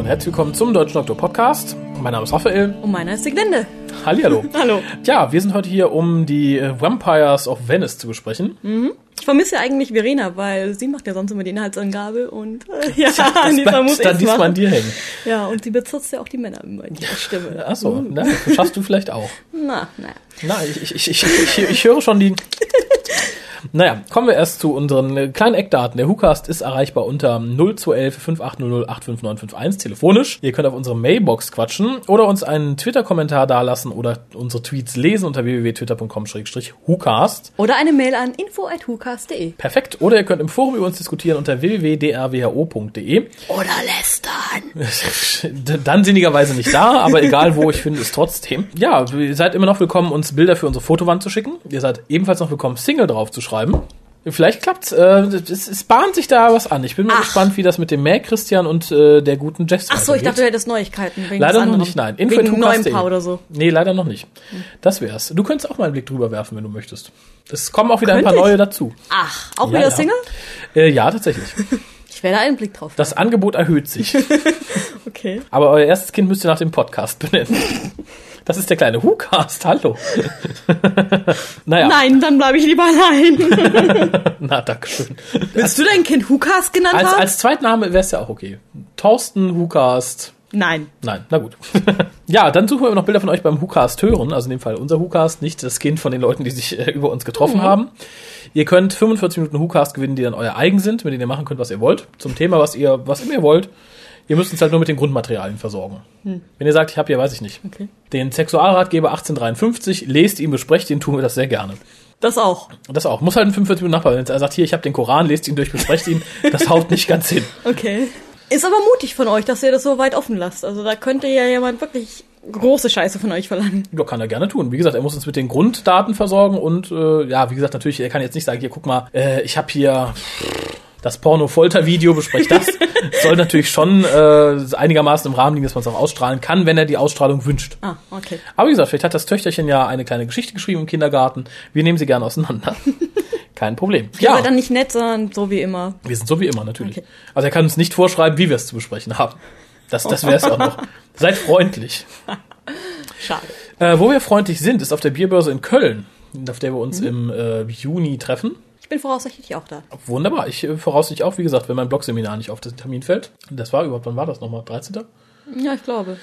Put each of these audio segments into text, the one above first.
Und herzlich willkommen zum Deutschen Doktor Podcast. Mein Name ist Raphael. Und meiner ist Siglinde. Hallihallo. Hallo. Ja, wir sind heute hier, um die äh, Vampires of Venice zu besprechen. Ich vermisse ja eigentlich Verena, weil sie macht ja sonst immer die Inhaltsangabe und äh, ja, Das diesmal muss dann diesmal an dir hängen. Ja, und sie bezirzt ja auch die Männer immer in ihrer Stimme. Achso, na, das schaffst du vielleicht auch. Na, na. Na, ich, ich, ich, ich, ich höre schon die... Naja, kommen wir erst zu unseren äh, kleinen Eckdaten. Der WhoCast ist erreichbar unter 0211 5800 85951 telefonisch. Ihr könnt auf unsere Mailbox quatschen oder uns einen Twitter-Kommentar dalassen oder unsere Tweets lesen unter www.twitter.com-WhoCast. Oder eine Mail an info.hucast.de. Perfekt. Oder ihr könnt im Forum über uns diskutieren unter www.drwho.de. Oder lästern. Dann sinnigerweise nicht da, aber egal wo, ich finde es trotzdem. Ja, ihr seid immer noch willkommen, uns Bilder für unsere Fotowand zu schicken. Ihr seid ebenfalls noch willkommen, Single drauf zu schreiben. Vielleicht klappt's. Äh, es, es bahnt sich da was an. Ich bin mal Ach. gespannt, wie das mit dem Mäh Christian und äh, der guten Jess Ach so, ich dachte, du hättest Neuigkeiten. Wegen Leider noch nicht, nein. Wegen Info@hucast.de. neuem Paar oder so. Nee, leider noch nicht. Das wär's. Du könntest auch mal einen Blick drüber werfen, wenn du möchtest. Es kommen auch wieder ein Könnte paar ich? neue dazu. Ach, auch Ja, wieder ja. Single? Äh, ja, tatsächlich. Ich werde einen Blick drauf. Das Angebot erhöht sich. Okay. Aber euer erstes Kind müsst ihr nach dem Podcast benennen. Das ist der kleine WhoCast, hallo. naja, Nein, dann bleibe ich lieber allein. na, dankeschön. Willst du dein Kind Hukas genannt Als, haben? als Zweitname wäre es ja auch okay. Thorsten WhoCast. Nein. Nein, na gut. ja, dann suchen wir noch Bilder von euch beim WhoCast hören. Also in dem Fall unser WhoCast, nicht das Kind von den Leuten, die sich äh, über uns getroffen haben. Ihr könnt 45 Minuten WhoCast gewinnen, die dann euer eigen sind, mit denen ihr machen könnt, was ihr wollt. Zum Thema, was ihr, was immer ihr wollt. Ihr müsst uns halt nur mit den Grundmaterialien versorgen. Wenn ihr sagt, ich habe hier, weiß ich nicht, Okay. den Sexualratgeber 1853, lest ihn, besprecht ihn, tun wir das sehr gerne. Das auch. Das auch. Muss halt ein 45 Minuten Nachbar. Wenn er sagt, hier, ich habe den Koran, lest ihn durch, besprecht ihn, das haut nicht ganz hin. Okay. Ist aber mutig von euch, dass ihr das so weit offen lasst. Also da könnte ja jemand wirklich große Scheiße von euch verlangen. Ja, kann er gerne tun. Wie gesagt, er muss uns mit den Grunddaten versorgen und äh, ja, wie gesagt, natürlich, er kann jetzt nicht sagen, hier, guck mal, äh, ich habe hier das Porno-Folter-Video, besprecht das. Soll natürlich schon äh, einigermaßen im Rahmen liegen, dass man es auch ausstrahlen kann, wenn er die Ausstrahlung wünscht. Ah, okay. Aber wie gesagt, vielleicht hat das Töchterchen ja eine kleine Geschichte geschrieben im Kindergarten. Wir nehmen sie gerne auseinander. Kein Problem. Ja. Aber dann nicht nett, sondern so wie immer. wir sind so wie immer natürlich. Okay. Also er kann uns nicht vorschreiben, wie wir es zu besprechen haben. Das, das wäre es auch noch. Seid freundlich. Schade. Äh, wo wir freundlich sind, ist auf der Bierbörse in Köln, auf der wir uns im äh, Juni treffen. Ich bin voraussichtlich auch da. Wunderbar. Ich äh, voraussichtlich auch, wie gesagt, wenn mein Blogseminar nicht auf den Termin fällt. Das war überhaupt, wann war das nochmal? 13. Ja, ich glaube.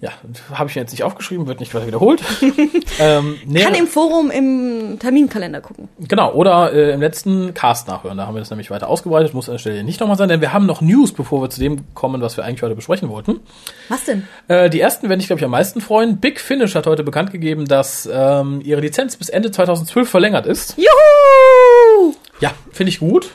Ja, habe ich mir jetzt nicht aufgeschrieben, wird nicht weiter wiederholt. ähm, nee, Kann im Forum im Terminkalender gucken. genau, oder äh, im letzten Cast nachhören. Da haben wir das nämlich weiter ausgebreitet. Muss an der Stelle nicht nochmal sein, denn wir haben noch News, bevor wir zu dem kommen, was wir eigentlich heute besprechen wollten. Was denn? Äh, die ersten werden dich, glaube ich, am meisten freuen. Big Finish hat heute bekannt gegeben, dass ähm, ihre Lizenz bis Ende 2012 verlängert ist. Juhu! Ja, finde ich gut.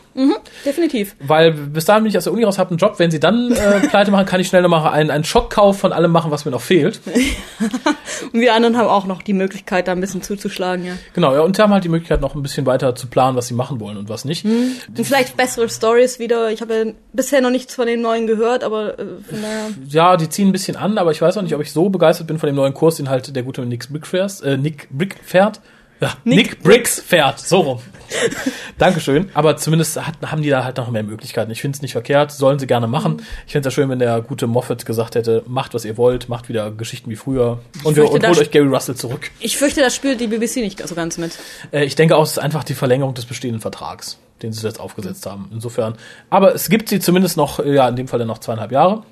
Definitiv. Weil bis dahin bin ich aus der Uni raus, habe einen Job. Wenn sie dann äh, pleite machen, kann ich schnell noch mal einen, einen Schockkauf von allem machen, was mir noch fehlt. Und wir anderen haben auch noch die Möglichkeit, da ein bisschen zuzuschlagen, ja. Genau, ja, und sie haben halt die Möglichkeit, noch ein bisschen weiter zu planen, was sie machen wollen und was nicht. Und vielleicht bessere Stories wieder. Ich habe ja bisher noch nichts von den neuen gehört, aber äh, von daher. Ja, die ziehen ein bisschen an, aber ich weiß auch nicht, ob ich so begeistert bin von dem neuen Kurs, den halt der gute Nick Brick fährt. Äh, Nick Brick fährt. Ja, Nick, Briggs fährt, so rum. Dankeschön. Aber zumindest hat, haben die da halt noch mehr Möglichkeiten. Ich finde es nicht verkehrt, sollen sie gerne machen. Ich finde es ja schön, wenn der gute Moffat gesagt hätte, macht, was ihr wollt, macht wieder Geschichten wie früher und, wir, und holt euch Gary Russell zurück. Ich fürchte, das spielt die BBC nicht so ganz mit. Äh, ich denke auch, es ist einfach die Verlängerung des bestehenden Vertrags, den sie jetzt aufgesetzt haben. Insofern. Aber es gibt sie zumindest noch, ja, in dem Fall dann noch zweieinhalb Jahre.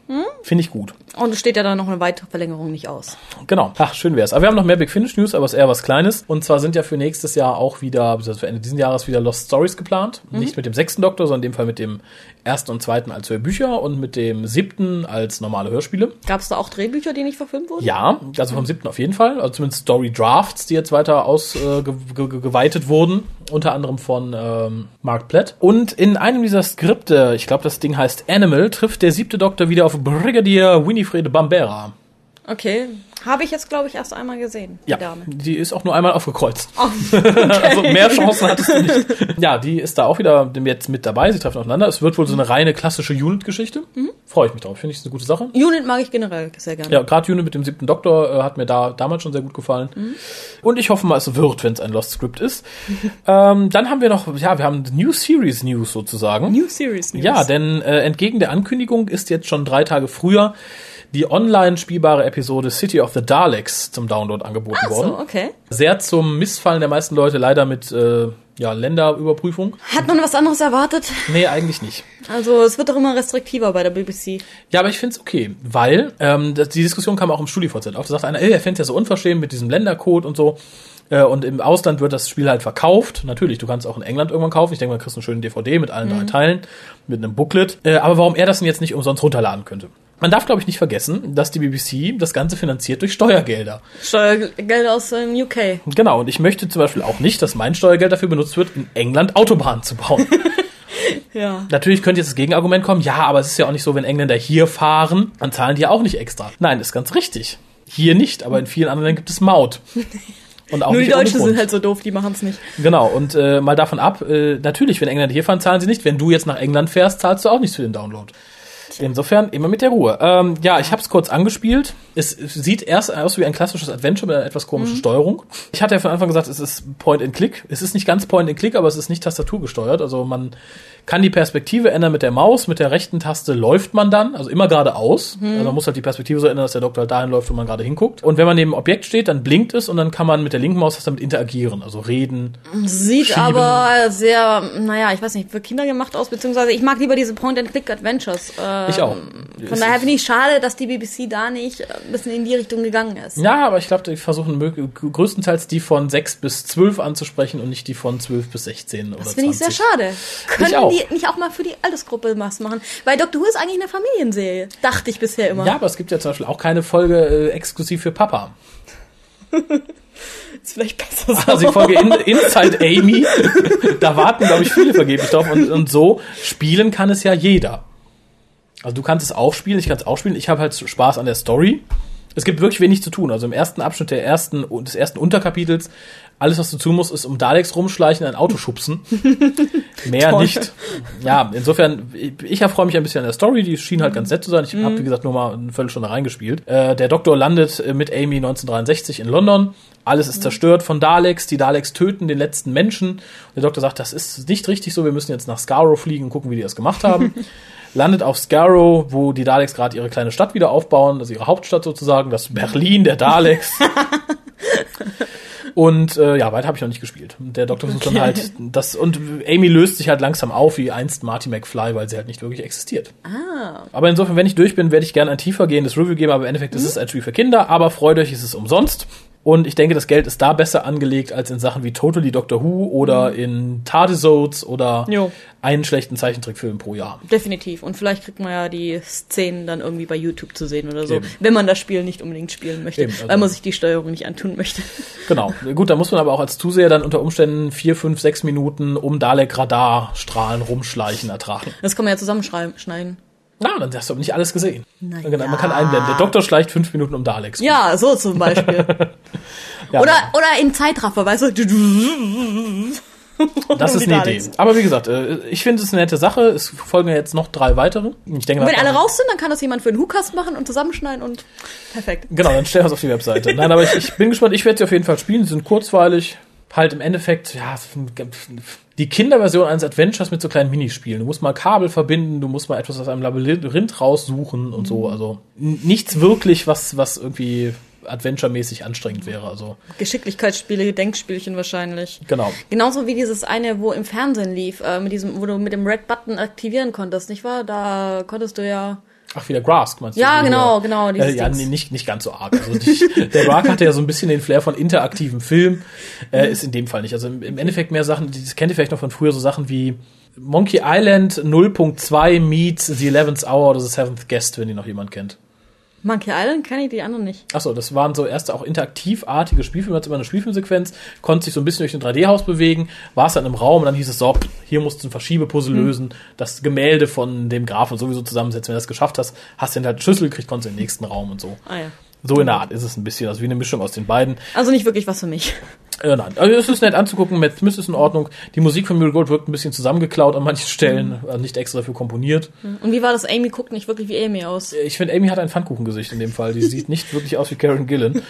Finde ich gut. Und es steht ja dann noch eine weitere Verlängerung nicht aus. Genau. Ach, schön wär's. Aber wir haben noch mehr Big Finish News, aber es ist eher was Kleines. Und zwar sind ja für nächstes Jahr auch wieder, beziehungsweise für Ende dieses Jahres wieder Lost Stories geplant. Nicht mit dem sechsten Doktor, sondern in dem Fall mit dem ersten und zweiten als Hörbücher und mit dem siebten als normale Hörspiele. Gab es da auch Drehbücher, die nicht verfilmt wurden? Ja, also vom siebten auf jeden Fall. Also zumindest Story Drafts, die jetzt weiter ausgeweitet äh, ge wurden. Unter anderem von ähm, Mark Platt. Und in einem dieser Skripte, ich glaube, das Ding heißt Animal, trifft der siebte Doktor wieder auf Brigadier Winifred Bambera. Okay. Habe ich jetzt, glaube ich, erst einmal gesehen, die Ja, Dame. die ist auch nur einmal aufgekreuzt. Oh, Also mehr Chancen hattest du nicht. Ja, die ist da auch wieder jetzt mit dabei. Sie treffen aufeinander. Es wird wohl so eine reine klassische Unit-Geschichte. Freue ich mich drauf. Finde ich ist eine gute Sache. Unit mag ich generell sehr gerne. Ja, gerade Unit mit dem siebten Doktor äh, hat mir da damals schon sehr gut gefallen. Und ich hoffe mal, es wird, wenn es ein Lost Script ist. ähm, dann haben wir noch, ja, wir haben New Series News sozusagen. New Series News. Ja, denn äh, entgegen der Ankündigung ist jetzt schon drei Tage früher die online spielbare Episode City of the Daleks zum Download angeboten Ach worden. so, okay. Sehr zum Missfallen der meisten Leute, leider mit äh, ja, Länderüberprüfung. Hat man was anderes erwartet? Nee, eigentlich nicht. Also es wird doch immer restriktiver bei der BBC. Ja, aber ich find's okay, weil ähm, die Diskussion kam auch im StudiVZ auf. Da sagt einer, ey, er fänd's ja so unverschämt mit diesem Ländercode und so. Äh, und im Ausland wird das Spiel halt verkauft. Natürlich, du kannst es auch in England irgendwann kaufen. Ich denke mal, kriegst einen schönen DVD mit allen drei Teilen, mit einem Booklet. Äh, aber warum er das denn jetzt nicht umsonst runterladen könnte? Man darf, glaube ich, nicht vergessen, dass die BBC das Ganze finanziert durch Steuergelder. Steuergelder aus dem UK. Genau, und ich möchte zum Beispiel auch nicht, dass mein Steuergeld dafür benutzt wird, in England Autobahnen zu bauen. Ja. Natürlich könnte jetzt das Gegenargument kommen, ja, aber es ist ja auch nicht so, wenn Engländer hier fahren, dann zahlen die ja auch nicht extra. Nein, ist ganz richtig. Hier nicht, aber in vielen anderen Ländern gibt es Maut. Und auch Nur die Deutschen sind halt so doof, die machen es nicht. Genau, und äh, mal davon ab, äh, natürlich, wenn Engländer hier fahren, zahlen sie nicht. Wenn du jetzt nach England fährst, zahlst du auch nichts für den Download. Insofern immer mit der Ruhe. Ähm, ja, ich habe es kurz angespielt. Es, sieht erst aus wie ein klassisches Adventure mit einer etwas komischen Steuerung. Ich hatte ja von Anfang gesagt, es ist Point and Click. Es ist nicht ganz Point and Click, aber es ist nicht tastaturgesteuert. Also man kann die Perspektive ändern mit der Maus. Mit der rechten Taste läuft man dann, also immer geradeaus. Also man muss halt die Perspektive so ändern, dass der Doktor halt dahin läuft, wo man gerade hinguckt. Und wenn man neben dem Objekt steht, dann blinkt es und dann kann man mit der linken Maus damit interagieren, also reden. Sieht Schieben. aber sehr, naja, ich weiß nicht, für Kinder gemacht aus, beziehungsweise ich mag lieber diese Point-and-Click-Adventures. Ähm, Ich auch. Von daher finde ich schade, dass die BBC da nicht ein bisschen in die Richtung gegangen ist. Ja, aber ich glaube, die versuchen größtenteils die von 6 bis 12 anzusprechen und nicht die von 12 bis 16 oder Das finde ich sehr 20. schade. Können auch. Die nicht auch mal für die Altersgruppe was machen? Weil Doctor Who ist eigentlich eine Familienserie. Dachte ich bisher immer. Ja, aber es gibt ja zum Beispiel auch keine Folge äh, exklusiv für Papa. Ist vielleicht besser so. Also die Folge in, Inside Amy, da warten, glaube ich, viele vergeblich drauf. Und, und so spielen kann es ja jeder. Also du kannst es auch spielen, ich kann es auch spielen. Ich habe halt Spaß an der Story. Es gibt wirklich wenig zu tun. Also im ersten Abschnitt der ersten, des ersten Unterkapitels, alles, was du tun musst, ist um Daleks rumschleichen, ein Auto schubsen. Mehr Toll. nicht. Ja, insofern, ich, erfreue mich ein bisschen an der Story. Die schien halt ganz nett zu sein. Ich habe, wie gesagt, nur mal eine Viertelstunde reingespielt. Äh, der Doktor landet äh, mit Amy 1963 in London. Alles ist zerstört von Daleks. Die Daleks töten den letzten Menschen. Der Doktor sagt, das ist nicht richtig so. Wir müssen jetzt nach Skaro fliegen und gucken, wie die das gemacht haben. Landet auf Skaro, wo die Daleks gerade ihre kleine Stadt wieder aufbauen, also ihre Hauptstadt sozusagen, das Berlin der Daleks. Und äh, ja, weiter habe ich noch nicht gespielt. Und Der Doktor versucht dann Okay. halt das und Amy löst sich halt langsam auf wie einst Marty McFly, weil sie halt nicht wirklich existiert. Ah. Aber insofern, wenn ich durch bin, werde ich gerne ein tiefer gehendes Review geben, aber im Endeffekt ist es ein Spiel für Kinder, aber freut euch, es ist umsonst. Und ich denke, das Geld ist da besser angelegt als in Sachen wie Totally Doctor Who oder in Tardisodes oder Jo. einen schlechten Zeichentrickfilm pro Jahr. Definitiv. Und vielleicht kriegt man ja die Szenen dann irgendwie bei YouTube zu sehen oder so, Eben. wenn man das Spiel nicht unbedingt spielen möchte, Eben, also- weil man sich die Steuerung nicht antun möchte. Genau. Gut, da muss man aber auch als Zuseher dann unter Umständen vier, fünf, sechs Minuten um Dalek-Radarstrahlen rumschleichen ertragen. Das kann man ja zusammenschneiden. Na, dann hast du aber nicht alles gesehen. Na genau, ja. Man kann einblenden. Der Doktor schleicht fünf Minuten um Daleks. Ja, so zum Beispiel. Ja, oder, oder in Zeitraffer, weißt du? das ist eine. Idee. Aber wie gesagt, äh, ich finde es eine nette Sache. Es folgen ja jetzt noch drei weitere. Ich denke, Und wenn alle raus sind, dann kann das jemand für den Hookast machen und zusammenschneiden und perfekt. Genau, dann stell das auf die Webseite. Nein, aber ich, ich bin gespannt. Ich werde sie auf jeden Fall spielen. Sie sind kurzweilig. Halt im Endeffekt, ja, die Kinderversion eines Adventures mit so kleinen Minispielen. Du musst mal Kabel verbinden, du musst mal etwas aus einem Labyrinth raussuchen und so. Also n- nichts wirklich, was, was irgendwie Adventure-mäßig anstrengend wäre. Also, Geschicklichkeitsspiele, Denkspielchen wahrscheinlich. genau. Genauso wie dieses eine, wo im Fernsehen lief, äh, mit diesem, wo du mit dem Red Button aktivieren konntest, nicht wahr? Da konntest du ja. Ach, wieder Grask, meinst du? Ja, genau, genau, Äh, dieses ja, nee, nicht, nicht ganz so arg. Also die, der Grask hatte ja so ein bisschen den Flair von interaktivem Film. Äh, ist in dem Fall nicht. Also im, im Endeffekt mehr Sachen, das kennt ihr vielleicht noch von früher, so Sachen wie Monkey Island 0.2 meets The 11th Hour oder The Seventh Guest, wenn die noch jemand kennt. Monkey Island kenne ich, die anderen nicht. Achso, das waren so erste auch interaktivartige Spielfilme, hat immer eine Spielfilmsequenz, konnte sich so ein bisschen durch ein 3D-Haus bewegen, war es dann im Raum und dann hieß es so, hier musst du ein Verschiebepuzzle lösen, das Gemälde von dem Grafen sowieso zusammensetzen. Wenn du das geschafft hast, hast du dann halt Schlüssel gekriegt, konntest in den nächsten Raum und so. Ah ja. So in der Art ist es ein bisschen, also wie eine Mischung aus den beiden. Also nicht wirklich was für mich. Äh, nein, also es ist nett anzugucken, Matt Smith ist in Ordnung. Die Musik von Muriel Gold wirkt ein bisschen zusammengeklaut an manchen Stellen, also nicht extra dafür komponiert. Und wie war das? Amy guckt nicht wirklich wie Amy aus. Ich finde, Amy hat ein Pfannkuchengesicht in dem Fall. Die sieht nicht wirklich aus wie Karen Gillan.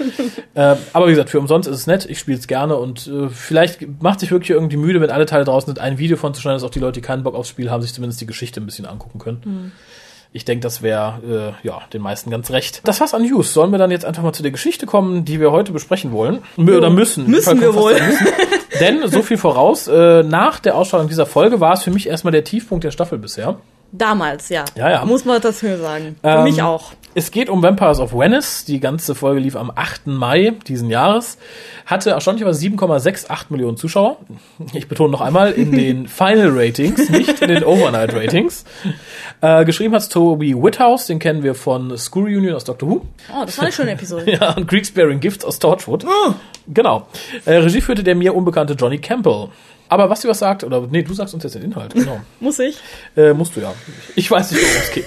äh, aber wie gesagt, für umsonst ist es nett. Ich spiele es gerne und äh, vielleicht macht sich wirklich irgendwie müde, wenn alle Teile draußen sind, ein Video von zu schneiden, dass auch die Leute, die keinen Bock aufs Spiel haben, sich zumindest die Geschichte ein bisschen angucken können. Mhm. Ich denke, das wäre äh, ja den meisten ganz recht. Das war's an News. Sollen wir dann jetzt einfach mal zu der Geschichte kommen, die wir heute besprechen wollen? M oder müssen? Müssen wir wohl. Müssen. Denn so viel voraus, äh, nach der Ausstrahlung dieser Folge war es für mich erstmal der Tiefpunkt der Staffel bisher. Damals, ja. Ja, ja. Muss man das höher sagen. Für Ähm, mich auch. Es geht um Vampires of Venice. Die ganze Folge lief am 8. Mai diesen Jahres. Hatte erstaunlicherweise 7,68 Millionen Zuschauer. Ich betone noch einmal, in den Final Ratings, nicht in den Overnight Ratings. Äh, geschrieben hat Toby Whithouse, den kennen wir von School Reunion aus Doctor Who. Oh, das war eine schöne Episode. Ja, und Greek Sparing Gifts aus Torchwood. Genau. Äh, Regie führte der mir unbekannte Johnny Campbell. Aber was du was sagt, oder nee, du sagst uns jetzt den Inhalt, genau. Muss ich? Äh, musst du ja. Ich weiß nicht, worum es geht.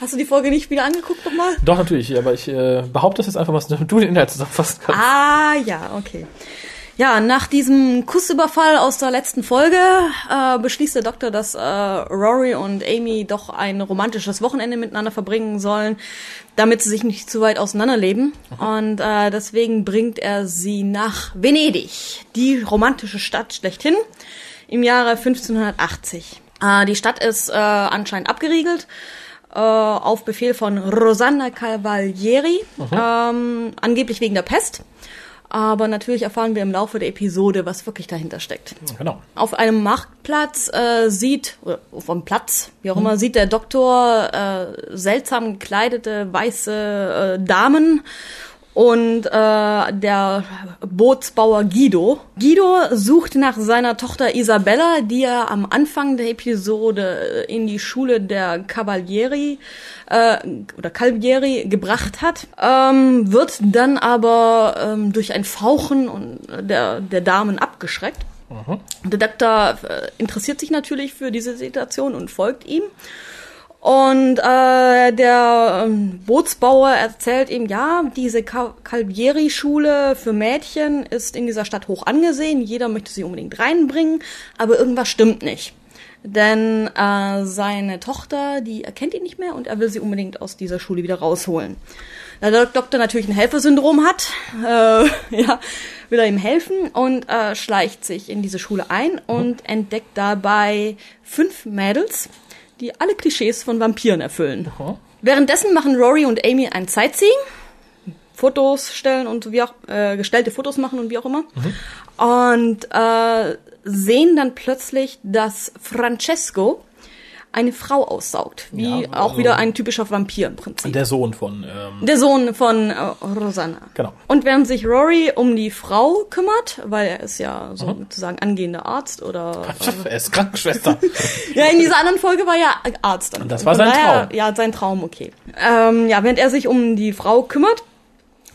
Hast du die Folge nicht wieder angeguckt nochmal? Doch, natürlich, aber ich äh, behaupte das jetzt einfach dass du den Inhalt zusammenfassen kannst. Ah, ja, okay. Ja, nach diesem Kussüberfall aus der letzten Folge äh, beschließt der Doktor, dass äh, Rory und Amy doch ein romantisches Wochenende miteinander verbringen sollen, damit sie sich nicht zu weit auseinanderleben. Und äh, deswegen bringt er sie nach Venedig, die romantische Stadt schlechthin, im Jahre 1580. Äh, die Stadt ist äh, anscheinend abgeriegelt äh, auf Befehl von Rosanna Cavalieri, ähm, angeblich wegen der Pest. Aber natürlich erfahren wir im Laufe der Episode, was wirklich dahinter steckt. Genau. Auf einem Marktplatz äh, sieht, oder einem Platz, wie auch immer, sieht der Doktor äh, seltsam gekleidete weiße äh, Damen und äh, der Bootsbauer Guido. Guido sucht nach seiner Tochter Isabella, die er am Anfang der Episode in die Schule der Cavalieri äh, oder Calvieri gebracht hat, ähm, wird dann aber ähm, durch ein Fauchen und der, der Damen abgeschreckt. Der Doktor äh, interessiert sich natürlich für diese Situation und folgt ihm. Und äh, der ähm, Bootsbauer erzählt ihm, ja, diese Calvieri-Schule für Mädchen ist in dieser Stadt hoch angesehen. Jeder möchte sie unbedingt reinbringen, aber irgendwas stimmt nicht. Denn äh, seine Tochter, die erkennt ihn nicht mehr und er will sie unbedingt aus dieser Schule wieder rausholen. Da der Doktor natürlich ein Helfersyndrom hat, äh, ja, will er ihm helfen und äh, schleicht sich in diese Schule ein und entdeckt dabei fünf Mädels, die alle Klischees von Vampiren erfüllen. Währenddessen machen Rory und Amy ein Sightseeing, Fotos stellen und wie auch äh, gestellte Fotos machen und wie auch immer. Und äh, sehen dann plötzlich, dass Francesco eine Frau aussaugt, wie Ja, auch also- wieder ein typischer Vampir im Prinzip. Der Sohn von, ähm, Der Sohn von äh, Rosanna. Genau. Und während sich Rory um die Frau kümmert, weil er ist ja sozusagen angehender Arzt oder er ist Krankenschwester. ja, in dieser anderen Folge war ja Arzt. Und das war sein daher, Traum. Ja, sein Traum, okay. Ähm, ja, während er sich um die Frau kümmert,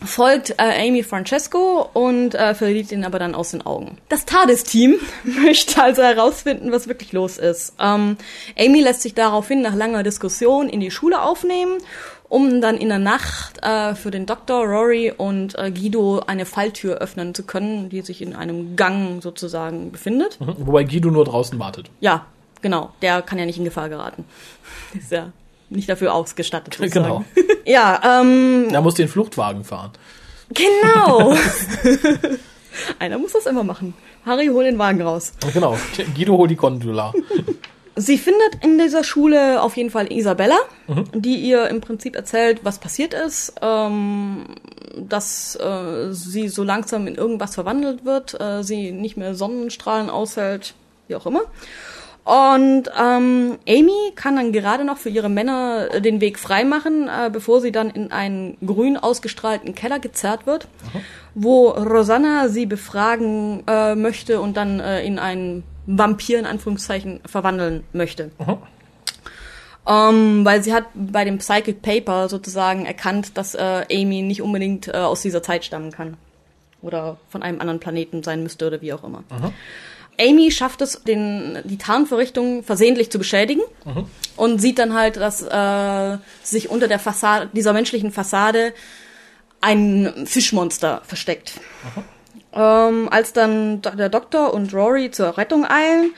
folgt äh, Amy Francesco und äh, verliert ihn aber dann aus den Augen. Das TARDIS-Team möchte also herausfinden, was wirklich los ist. Ähm, Amy lässt sich daraufhin nach langer Diskussion in die Schule aufnehmen, um dann in der Nacht äh, für den Doktor, Rory und äh, Guido eine Falltür öffnen zu können, die sich in einem Gang sozusagen befindet. Wobei Guido nur draußen wartet. Ja, genau. Der kann ja nicht in Gefahr geraten. Ist ja nicht dafür ausgestattet. sozusagen. Genau. Ja, ähm, Er muss den Fluchtwagen fahren. genau. Einer muss das immer machen. Harry, hol den Wagen raus. Genau. Guido holt die Gondola. Sie findet in dieser Schule auf jeden Fall Isabella, die ihr im Prinzip erzählt, was passiert ist, ähm, dass äh, sie so langsam in irgendwas verwandelt wird, äh, sie nicht mehr Sonnenstrahlen aushält, wie auch immer. Und ähm, Amy kann dann gerade noch für ihre Männer äh, den Weg freimachen, äh, bevor sie dann in einen grün ausgestrahlten Keller gezerrt wird, wo Rosanna sie befragen äh, möchte und dann äh, in einen Vampir in Anführungszeichen verwandeln möchte. Ähm, weil sie hat bei dem Psychic Paper sozusagen erkannt, dass äh, Amy nicht unbedingt äh, aus dieser Zeit stammen kann. Oder von einem anderen Planeten sein müsste oder wie auch immer. Amy schafft es, den, die Tarnvorrichtung versehentlich zu beschädigen und sieht dann halt, dass äh, sich unter der Fassade, dieser menschlichen Fassade ein Fischmonster versteckt. Ähm, als dann der Doktor und Rory zur Rettung eilen,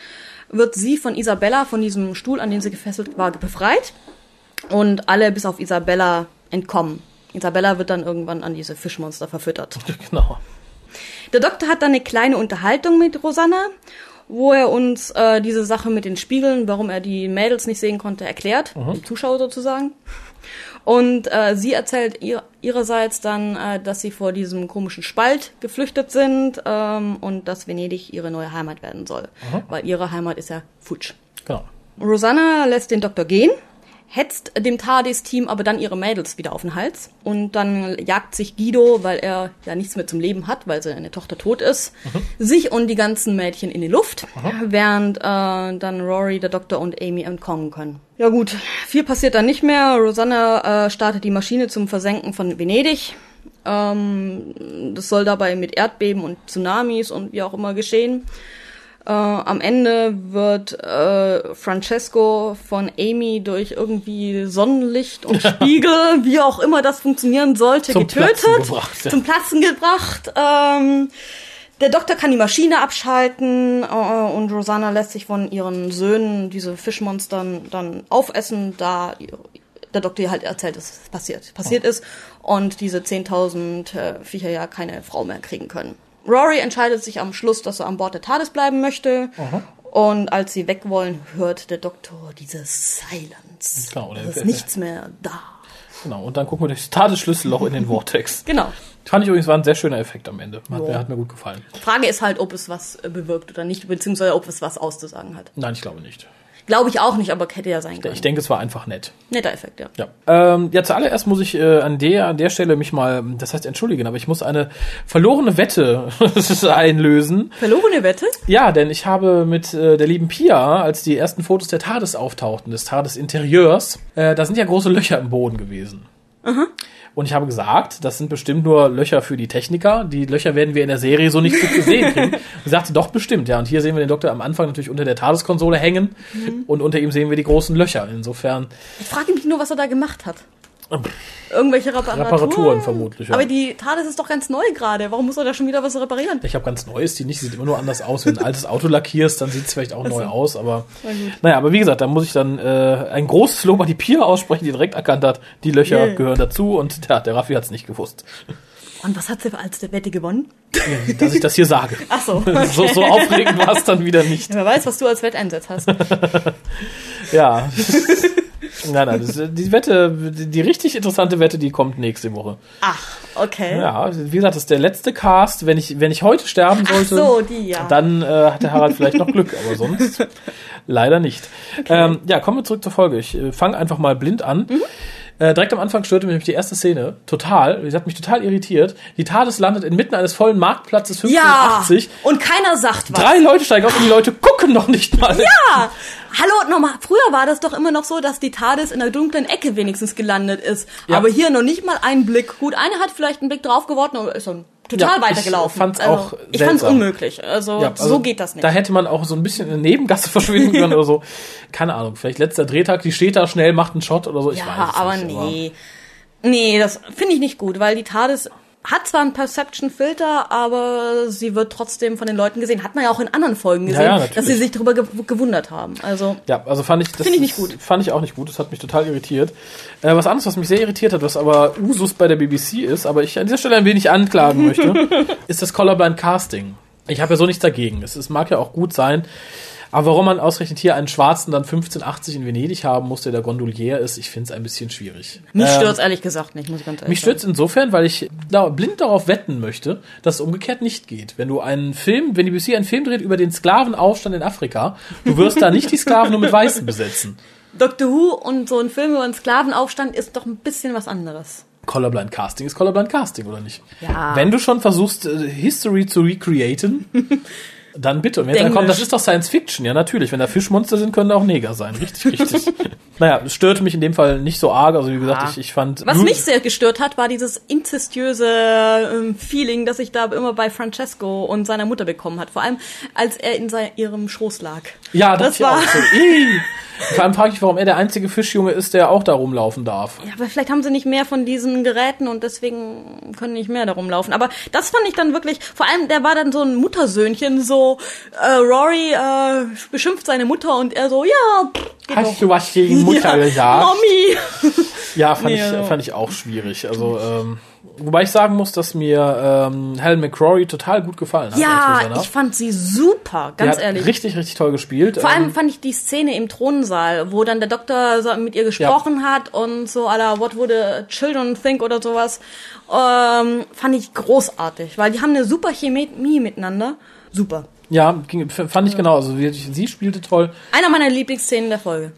wird sie von Isabella, von diesem Stuhl, an den sie gefesselt war, befreit. Und alle bis auf Isabella entkommen. Isabella wird dann irgendwann an diese Fischmonster verfüttert. Genau. Der Doktor hat dann eine kleine Unterhaltung mit Rosanna, wo er uns äh, diese Sache mit den Spiegeln, warum er die Mädels nicht sehen konnte, erklärt, dem Zuschauer sozusagen. Und äh, sie erzählt ihr, ihrerseits dann, äh, dass sie vor diesem komischen Spalt geflüchtet sind ähm, und dass Venedig ihre neue Heimat werden soll, weil ihre Heimat ist ja futsch. Genau. Rosanna lässt den Doktor gehen, hetzt dem TARDIS-Team aber dann ihre Mädels wieder auf den Hals. Und dann jagt sich Guido, weil er ja nichts mehr zum Leben hat, weil seine Tochter tot ist, sich und die ganzen Mädchen in die Luft, während äh, dann Rory, der Doktor und Amy entkommen können. Ja gut, viel passiert dann nicht mehr. Rosanna äh, startet die Maschine zum Versenken von Venedig. Ähm, das soll dabei mit Erdbeben und Tsunamis und wie auch immer geschehen. Äh, am Ende wird äh, Francesco von Amy durch irgendwie Sonnenlicht und Spiegel, wie auch immer das funktionieren sollte, Zum getötet. Platzen gebracht, ja. Zum Platzen gebracht. Ähm, der Doktor kann die Maschine abschalten äh, und Rosanna lässt sich von ihren Söhnen, diese Fischmonstern, dann aufessen, da der Doktor ihr halt erzählt, dass es passiert, passiert ist und diese 10.000 äh, Viecher ja keine Frau mehr kriegen können. Rory entscheidet sich am Schluss, dass er an Bord der TARDIS bleiben möchte. Und als sie weg wollen, hört der Doktor dieses Silence. Genau, der- es ist nichts mehr da. Genau. Und dann gucken wir durchs Tagesschlüsselloch in den Vortex. Genau. Fand ich übrigens war ein sehr schöner Effekt am Ende. Hat, Ja. hat mir gut gefallen. Frage ist halt, ob es was bewirkt oder nicht, beziehungsweise ob es was auszusagen hat. Nein, ich glaube nicht. Glaube ich auch nicht, aber hätte ja sein können. Ich denke, es war einfach nett. Netter Effekt, ja. Ja. Ähm, ja, zuallererst muss ich äh, an der an der Stelle mich mal, das heißt entschuldigen, aber ich muss eine verlorene Wette einlösen. Verlorene Wette? Ja, denn ich habe mit äh, der lieben Pia, als die ersten Fotos der TARDIS auftauchten, des TARDIS-Interieurs, äh, da sind ja große Löcher im Boden gewesen. Und ich habe gesagt, das sind bestimmt nur Löcher für die Techniker. Die Löcher werden wir in der Serie so nicht zu sehen kriegen. Und sagte, doch bestimmt, ja. Und hier sehen wir den Doktor am Anfang natürlich unter der TARDIS-Konsole hängen. Und unter ihm sehen wir die großen Löcher. Insofern, Ich frage mich nur, was er da gemacht hat. Irgendwelche Reparaturen? Reparaturen vermutlich, ja. Aber die TARDIS ist doch ganz neu gerade. Warum muss er da schon wieder was reparieren? ich habe ganz Neues, die nicht, sieht immer nur anders aus. Wenn du ein altes Auto lackierst, dann sieht es vielleicht auch neu aus. Aber naja, aber wie gesagt, da muss ich dann äh, ein großes Lob an die Pia aussprechen, die direkt erkannt hat, die Löcher Yeah. gehören dazu. Und ja, der Raffi hat es nicht gewusst. Und was hat sie als der Wette gewonnen? dass ich das hier sage. Ach so. So, so aufregend war es dann wieder nicht. Wer weiß, was du als Wetteinsatz hast. Ja. nein, nein, das, die Wette, die, richtig interessante Wette, die kommt nächste Woche. Ach, okay. Ja, wie gesagt, das ist der letzte Cast. Wenn ich, wenn ich heute sterben sollte, so, die, ja. dann äh, hat der Harald vielleicht noch Glück, aber sonst leider nicht. Ähm, ja, kommen wir zurück zur Folge. Ich äh, fange einfach mal blind an. Mhm. Äh, direkt am Anfang störte mich nämlich die erste Szene total. Die hat mich total irritiert. Die TARDIS landet inmitten eines vollen Marktplatzes ja. 85. Und keiner sagt was. Drei Leute steigen auf und die Leute gucken noch nicht mal. Ja, hallo, nochmal, früher war das doch immer noch so, dass die TARDIS in der dunklen Ecke wenigstens gelandet ist. Ja. Aber hier noch nicht mal einen Blick. Gut, eine hat vielleicht einen Blick drauf geworfen, aber ist dann total Ja, weitergelaufen. ich fand's also, auch Ich fand's seltsam. unmöglich. Also, Ja, also so geht das nicht. Da hätte man auch so ein bisschen in eine Nebengasse verschwinden können oder so. Keine Ahnung, vielleicht letzter Drehtag, die steht da schnell, macht einen Shot oder so. Ich ja, weiß es aber nicht, nee. Nee, das finde ich nicht gut, weil die TARDIS hat zwar einen Perception-Filter, aber sie wird trotzdem von den Leuten gesehen. Hat man ja auch in anderen Folgen Ja, gesehen, ja, natürlich. dass sie sich darüber ge gewundert haben. Also, Ja, also fand ich das Finde ich nicht gut. Fand ich auch nicht gut. Das hat mich total irritiert. Äh, was anderes, was mich sehr irritiert hat, was aber Usus bei der BBC ist, aber ich an dieser Stelle ein wenig anklagen möchte, ist das Colorblind Casting. Ich habe ja so nichts dagegen. Es, es mag ja auch gut sein. Aber warum man ausgerechnet hier einen Schwarzen dann 1580 in Venedig haben muss, der der Gondolier ist, ich finde es ein bisschen schwierig. mich Ähm, stört's ehrlich gesagt nicht, muss ich ganz ehrlich Mich stürzt insofern, weil ich da blind darauf wetten möchte, dass es umgekehrt nicht geht. Wenn du einen Film, wenn die BBC einen Film dreht über den Sklavenaufstand in Afrika, du wirst da nicht die Sklaven nur mit Weißen besetzen. Doctor Who und so ein Film über einen Sklavenaufstand ist doch ein bisschen was anderes. Colorblind Casting ist Colorblind Casting, oder nicht? Ja. Wenn du schon versuchst, äh, History zu recreaten, dann bitte. Und wenn Denglisch. kommt, das ist doch Science Fiction, ja natürlich. Wenn da Fischmonster sind, können da auch Neger sein. Richtig, richtig. Naja, es störte mich in dem Fall nicht so arg. Also wie gesagt, Ah. ich, ich fand. Was mich sehr gestört hat, war dieses inzestiöse ähm, Feeling, das ich da immer bei Francesco und seiner Mutter bekommen hat. Vor allem, als er in sein, ihrem Schoß lag. Ja, das, Das war auch so. Vor allem frage ich, warum er der einzige Fischjunge ist, der auch da rumlaufen darf. Ja, aber vielleicht haben sie nicht mehr von diesen Geräten und deswegen können nicht mehr darum laufen. Aber das fand ich dann wirklich, vor allem, der war dann so ein Muttersöhnchen, so, äh, Rory äh, beschimpft seine Mutter und er so, ja, pff, Hast doch. du was gegen Mutter ja, gesagt? Mommy. Ja, fand, Nee, ich, also- fand ich auch schwierig. Also, ähm, wobei ich sagen muss, dass mir ähm, Helen McCrory total gut gefallen hat. Ja, ich fand sie super, ganz ehrlich. Richtig, richtig toll gespielt. Vor allem Ähm, fand ich die Szene im Thronsaal, wo dann der Doktor so mit ihr gesprochen hat und so aller What would the children think oder sowas, ähm, fand ich großartig, weil die haben eine super Chemie miteinander. Super. Ja, ging, fand ich genau. Also, sie spielte toll. Einer meiner Lieblingsszenen der Folge.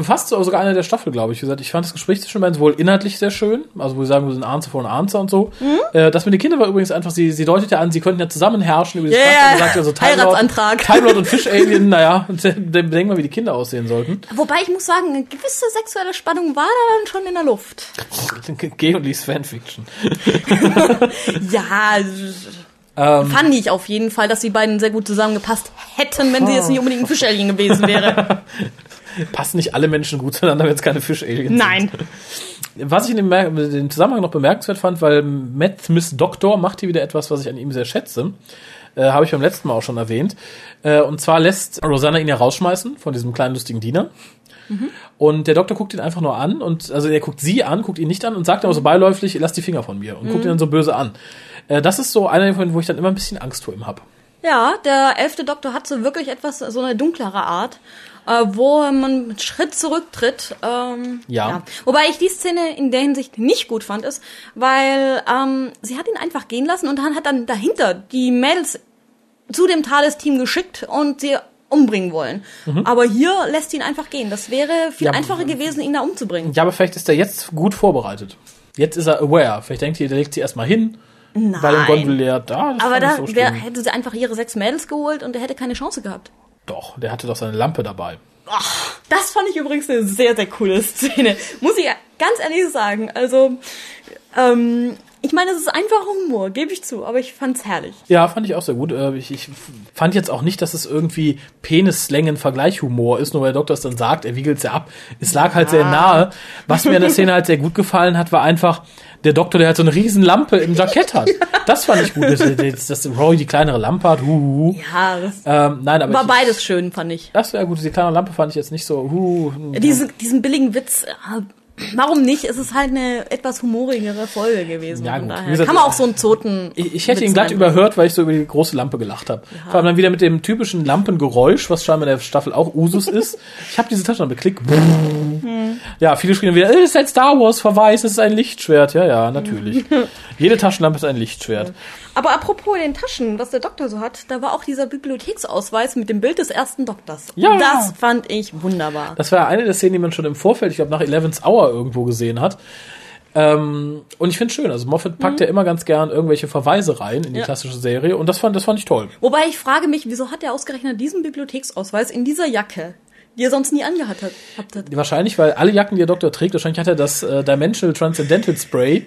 Fast so- sogar eine der Staffel, glaube ich. Wie gesagt, ich fand das Gespräch zwischen beiden sowohl inhaltlich sehr schön, also wo sie sagen, wir sind Answer von Answer und so. Äh, das mit den Kindern war übrigens einfach, sie, sie deutet ja an, sie könnten ja zusammen herrschen über die Ja, Stadt und sagt also Time Lord, Heiratantrag. Time Lord und Fish Alien, naja, dann bedenken wir, wie die Kinder aussehen sollten. Wobei ich muss sagen, eine gewisse sexuelle Spannung war da dann schon in der Luft. Geh und lies Fanfiction. Ja, Ähm, fand ich auf jeden Fall, dass die beiden sehr gut zusammengepasst hätten, wenn sie jetzt nicht unbedingt ein Fischalien gewesen wäre. passen nicht alle Menschen gut zueinander, wenn es keine Fish Aliens Nein. sind. Was ich in dem, Mer- dem Zusammenhang noch bemerkenswert fand, weil Matt Smith Doctor macht hier wieder etwas, was ich an ihm sehr schätze. Äh, Habe ich beim letzten Mal auch schon erwähnt. Äh, und zwar lässt Rosanna ihn ja rausschmeißen von diesem kleinen lustigen Diener. Und der Doktor guckt ihn einfach nur an und also er guckt sie an, guckt ihn nicht an und sagt aber so beiläufig, lass die Finger von mir und guckt ihn dann so böse an. Äh, das ist so einer von, wo ich dann immer ein bisschen Angst vor ihm hab. Ja, der elfte Doktor hat so wirklich etwas, so eine dunklere Art, äh, wo man einen Schritt zurücktritt. Ähm, Ja. Wobei ich die Szene in der Hinsicht nicht gut fand, ist, weil ähm, sie hat ihn einfach gehen lassen und dann hat dann dahinter die Mädels zu dem Thales-Team geschickt und sie umbringen wollen. Aber hier lässt sie ihn einfach gehen. Das wäre viel Mhm. Ja, einfacher gewesen, ihn da umzubringen. Ja, aber vielleicht ist er jetzt gut vorbereitet. Jetzt ist er aware. Vielleicht denkt ihr, der legt sie erstmal hin. Bei dem Nein. Gondolier. Da, Aber da so wär, hätte sie einfach ihre sechs Mädels geholt und er hätte keine Chance gehabt. Doch, der hatte doch seine Lampe dabei. Das fand ich übrigens eine sehr, sehr coole Szene. Muss ich ganz ehrlich sagen. Also, ähm, ich meine, es ist einfacher Humor, gebe ich zu, aber ich fand's herrlich. Ja, fand ich auch sehr gut. Äh, Ich, ich fand jetzt auch nicht, dass es irgendwie Penis-Slängen-Vergleichhumor ist, nur weil der Doktor es dann sagt, er wiegelt es ja ab. Es lag halt sehr nahe. Was mir an der Szene halt sehr gut gefallen hat, war einfach der Doktor, der halt so eine riesen Lampe im Jackett hat. Das fand ich gut, dass, dass, dass Roy die kleinere Lampe hat. Huhu. Ja, das Ähm, nein, aber war ich, beides schön, fand ich. das ja gut. Die kleine Lampe fand ich jetzt nicht so. Huh, Diese, diesen billigen Witz, äh, warum nicht? Es ist halt eine etwas humorigere Folge gewesen. Ja, gut. Daher gesagt, kann man auch so einen Zoten. Ich, ich hätte ihn glatt überhört, weil ich so über die große Lampe gelacht habe. Vor allem dann wieder mit dem typischen Lampengeräusch, was scheinbar in der Staffel auch Usus ist. Ich habe diese Taschenlampe geklickt. Ja, viele schrien wieder, es ist ein Star Wars Verweis, es ist ein Lichtschwert. Ja, ja, natürlich. Jede Taschenlampe ist ein Lichtschwert. Aber apropos den Taschen, was der Doktor so hat, da war auch dieser Bibliotheksausweis mit dem Bild des ersten Doktors. Ja. Das fand ich wunderbar. Das war eine der Szenen, die man schon im Vorfeld, ich glaube nach Eleven's Hour irgendwo gesehen hat. Ähm, und ich finde schön, also Moffat packt ja immer ganz gern irgendwelche Verweise rein in die Ja. klassische Serie und das fand, das fand ich toll. Wobei ich frage mich, wieso hat er ausgerechnet diesen Bibliotheksausweis in dieser Jacke, die er sonst nie angehabt hat? habt? Wahrscheinlich, weil alle Jacken, die der Doktor trägt, wahrscheinlich hat er das äh, Dimensional Transcendental Spray.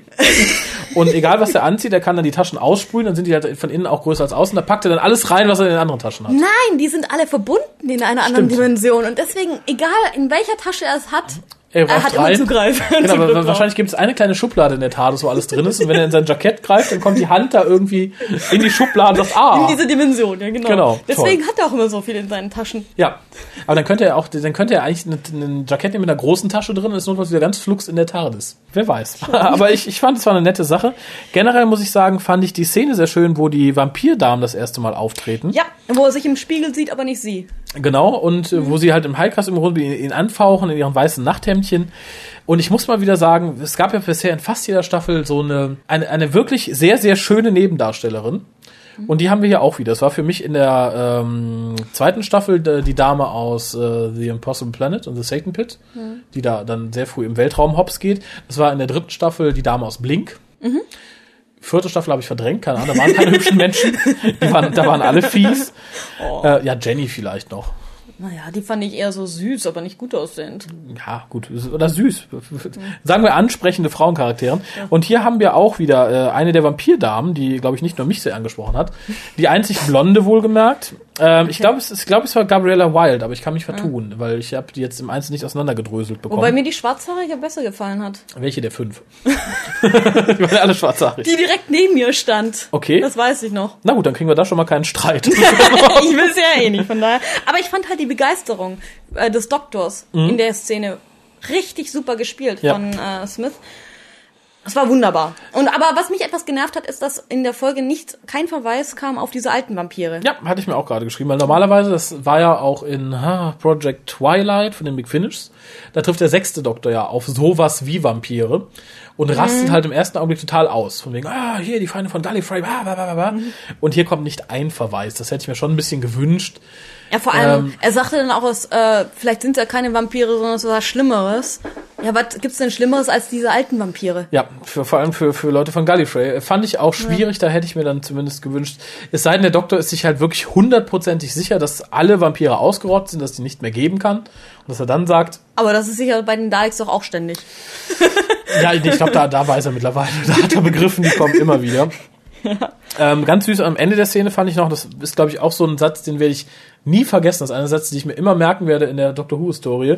und egal, was er anzieht, er kann dann die Taschen aussprühen, dann sind die halt von innen auch größer als außen. Da packt er dann alles rein, was er in den anderen Taschen hat. Nein, die sind alle verbunden in einer anderen Stimmt. Dimension. Und deswegen, egal in welcher Tasche er es hat, Er er hat immer rein. Zugriff. Genau, aber wahrscheinlich gibt es eine kleine Schublade in der TARDIS, wo alles drin ist. Und wenn er in sein Jackett greift, dann kommt die Hand da irgendwie in die Schublade und sagt, ah. In diese Dimension, ja genau. Genau, Deswegen hat er auch immer so viel in seinen Taschen. Ja, aber dann könnte er auch, dann könnte er eigentlich ein, ein Jackett nehmen mit einer großen Tasche drin und ist notfalls wieder ganz flugs in der TARDIS. Wer weiß. aber ich, ich fand, es war eine nette Sache. Generell muss ich sagen, fand ich die Szene sehr schön, wo die Vampirdamen das erste Mal auftreten. Ja, wo er sich im Spiegel sieht, aber nicht sie. Genau, und äh, wo sie halt im Heilkreis im Grunde ihn, ihn anfauchen in ihren weißen Nachthemdchen. Und ich muss mal wieder sagen, es gab ja bisher in fast jeder Staffel so eine, eine, eine wirklich sehr, sehr schöne Nebendarstellerin. Und die haben wir hier auch wieder. Das war für mich in der ähm, zweiten Staffel äh, die Dame aus äh, The Impossible Planet und The Satan Pit, die da dann sehr früh im Weltraum hops geht. Das war in der dritten Staffel die Dame aus Blink. Vierte Staffel habe ich verdrängt, keine Ahnung, da waren keine hübschen Menschen. Die waren, da waren alle fies. Äh, ja, Jenny vielleicht noch. Naja, die fand ich eher so süß, aber nicht gut aussehend. Ja, gut. Oder süß. Sagen wir ansprechende Frauencharakteren. Und hier haben wir auch wieder äh, eine der Vampirdamen, die, glaube ich, nicht nur mich sehr angesprochen hat. Die einzig blonde wohlgemerkt. Ähm, Ich glaube, es, ich glaube, es war Gabriella Wild, aber ich kann mich vertun, weil ich habe die jetzt im Einzelnen nicht auseinandergedröselt bekommen. Wobei mir die Schwarzhaarige besser gefallen hat. Welche der fünf? die waren ja alle schwarzhaarig. Die direkt neben mir stand. Okay. Das weiß ich noch. Na gut, dann kriegen wir da schon mal keinen Streit. ich will es ja eh nicht, von daher. Aber ich fand halt die Begeisterung äh, des Doktors in der Szene richtig super gespielt Ja. von äh, Smith. Es war wunderbar. Und aber was mich etwas genervt hat, ist, dass in der Folge nicht kein Verweis kam auf diese alten Vampire. Ja, hatte ich mir auch gerade geschrieben, weil normalerweise, das war ja auch in ha, Project Twilight von den Big Finish, da trifft der sechste Doktor ja auf sowas wie Vampire und rastet halt im ersten Augenblick total aus. Von wegen, ah, hier die Feinde von Gallifrey, bla, bla, bla, bla. Und hier kommt nicht ein Verweis. Das hätte ich mir schon ein bisschen gewünscht. Ja, vor allem, Ähm, er sagte dann auch, es, äh, vielleicht sind es ja keine Vampire, sondern es ist was Schlimmeres. Ja, was gibt's denn Schlimmeres als diese alten Vampire? Ja, für, vor allem für, für Leute von Gallifrey. Äh, Fand ich auch schwierig, da hätte ich mir dann zumindest gewünscht. Es sei denn, der Doktor ist sich halt wirklich hundertprozentig sicher, dass alle Vampire ausgerottet sind, dass die nicht mehr geben kann. Und dass er dann sagt, Aber das ist sicher bei den Daleks doch auch ständig. Ja, ich glaube, da, da weiß er mittlerweile. Da hat er begriffen, die kommen immer wieder. Ähm, ganz süß am Ende der Szene fand ich noch, das ist, glaube ich, auch so ein Satz, den werde ich nie vergessen. Das ist einer Satz, den ich mir immer merken werde in der Doctor Who-Historie.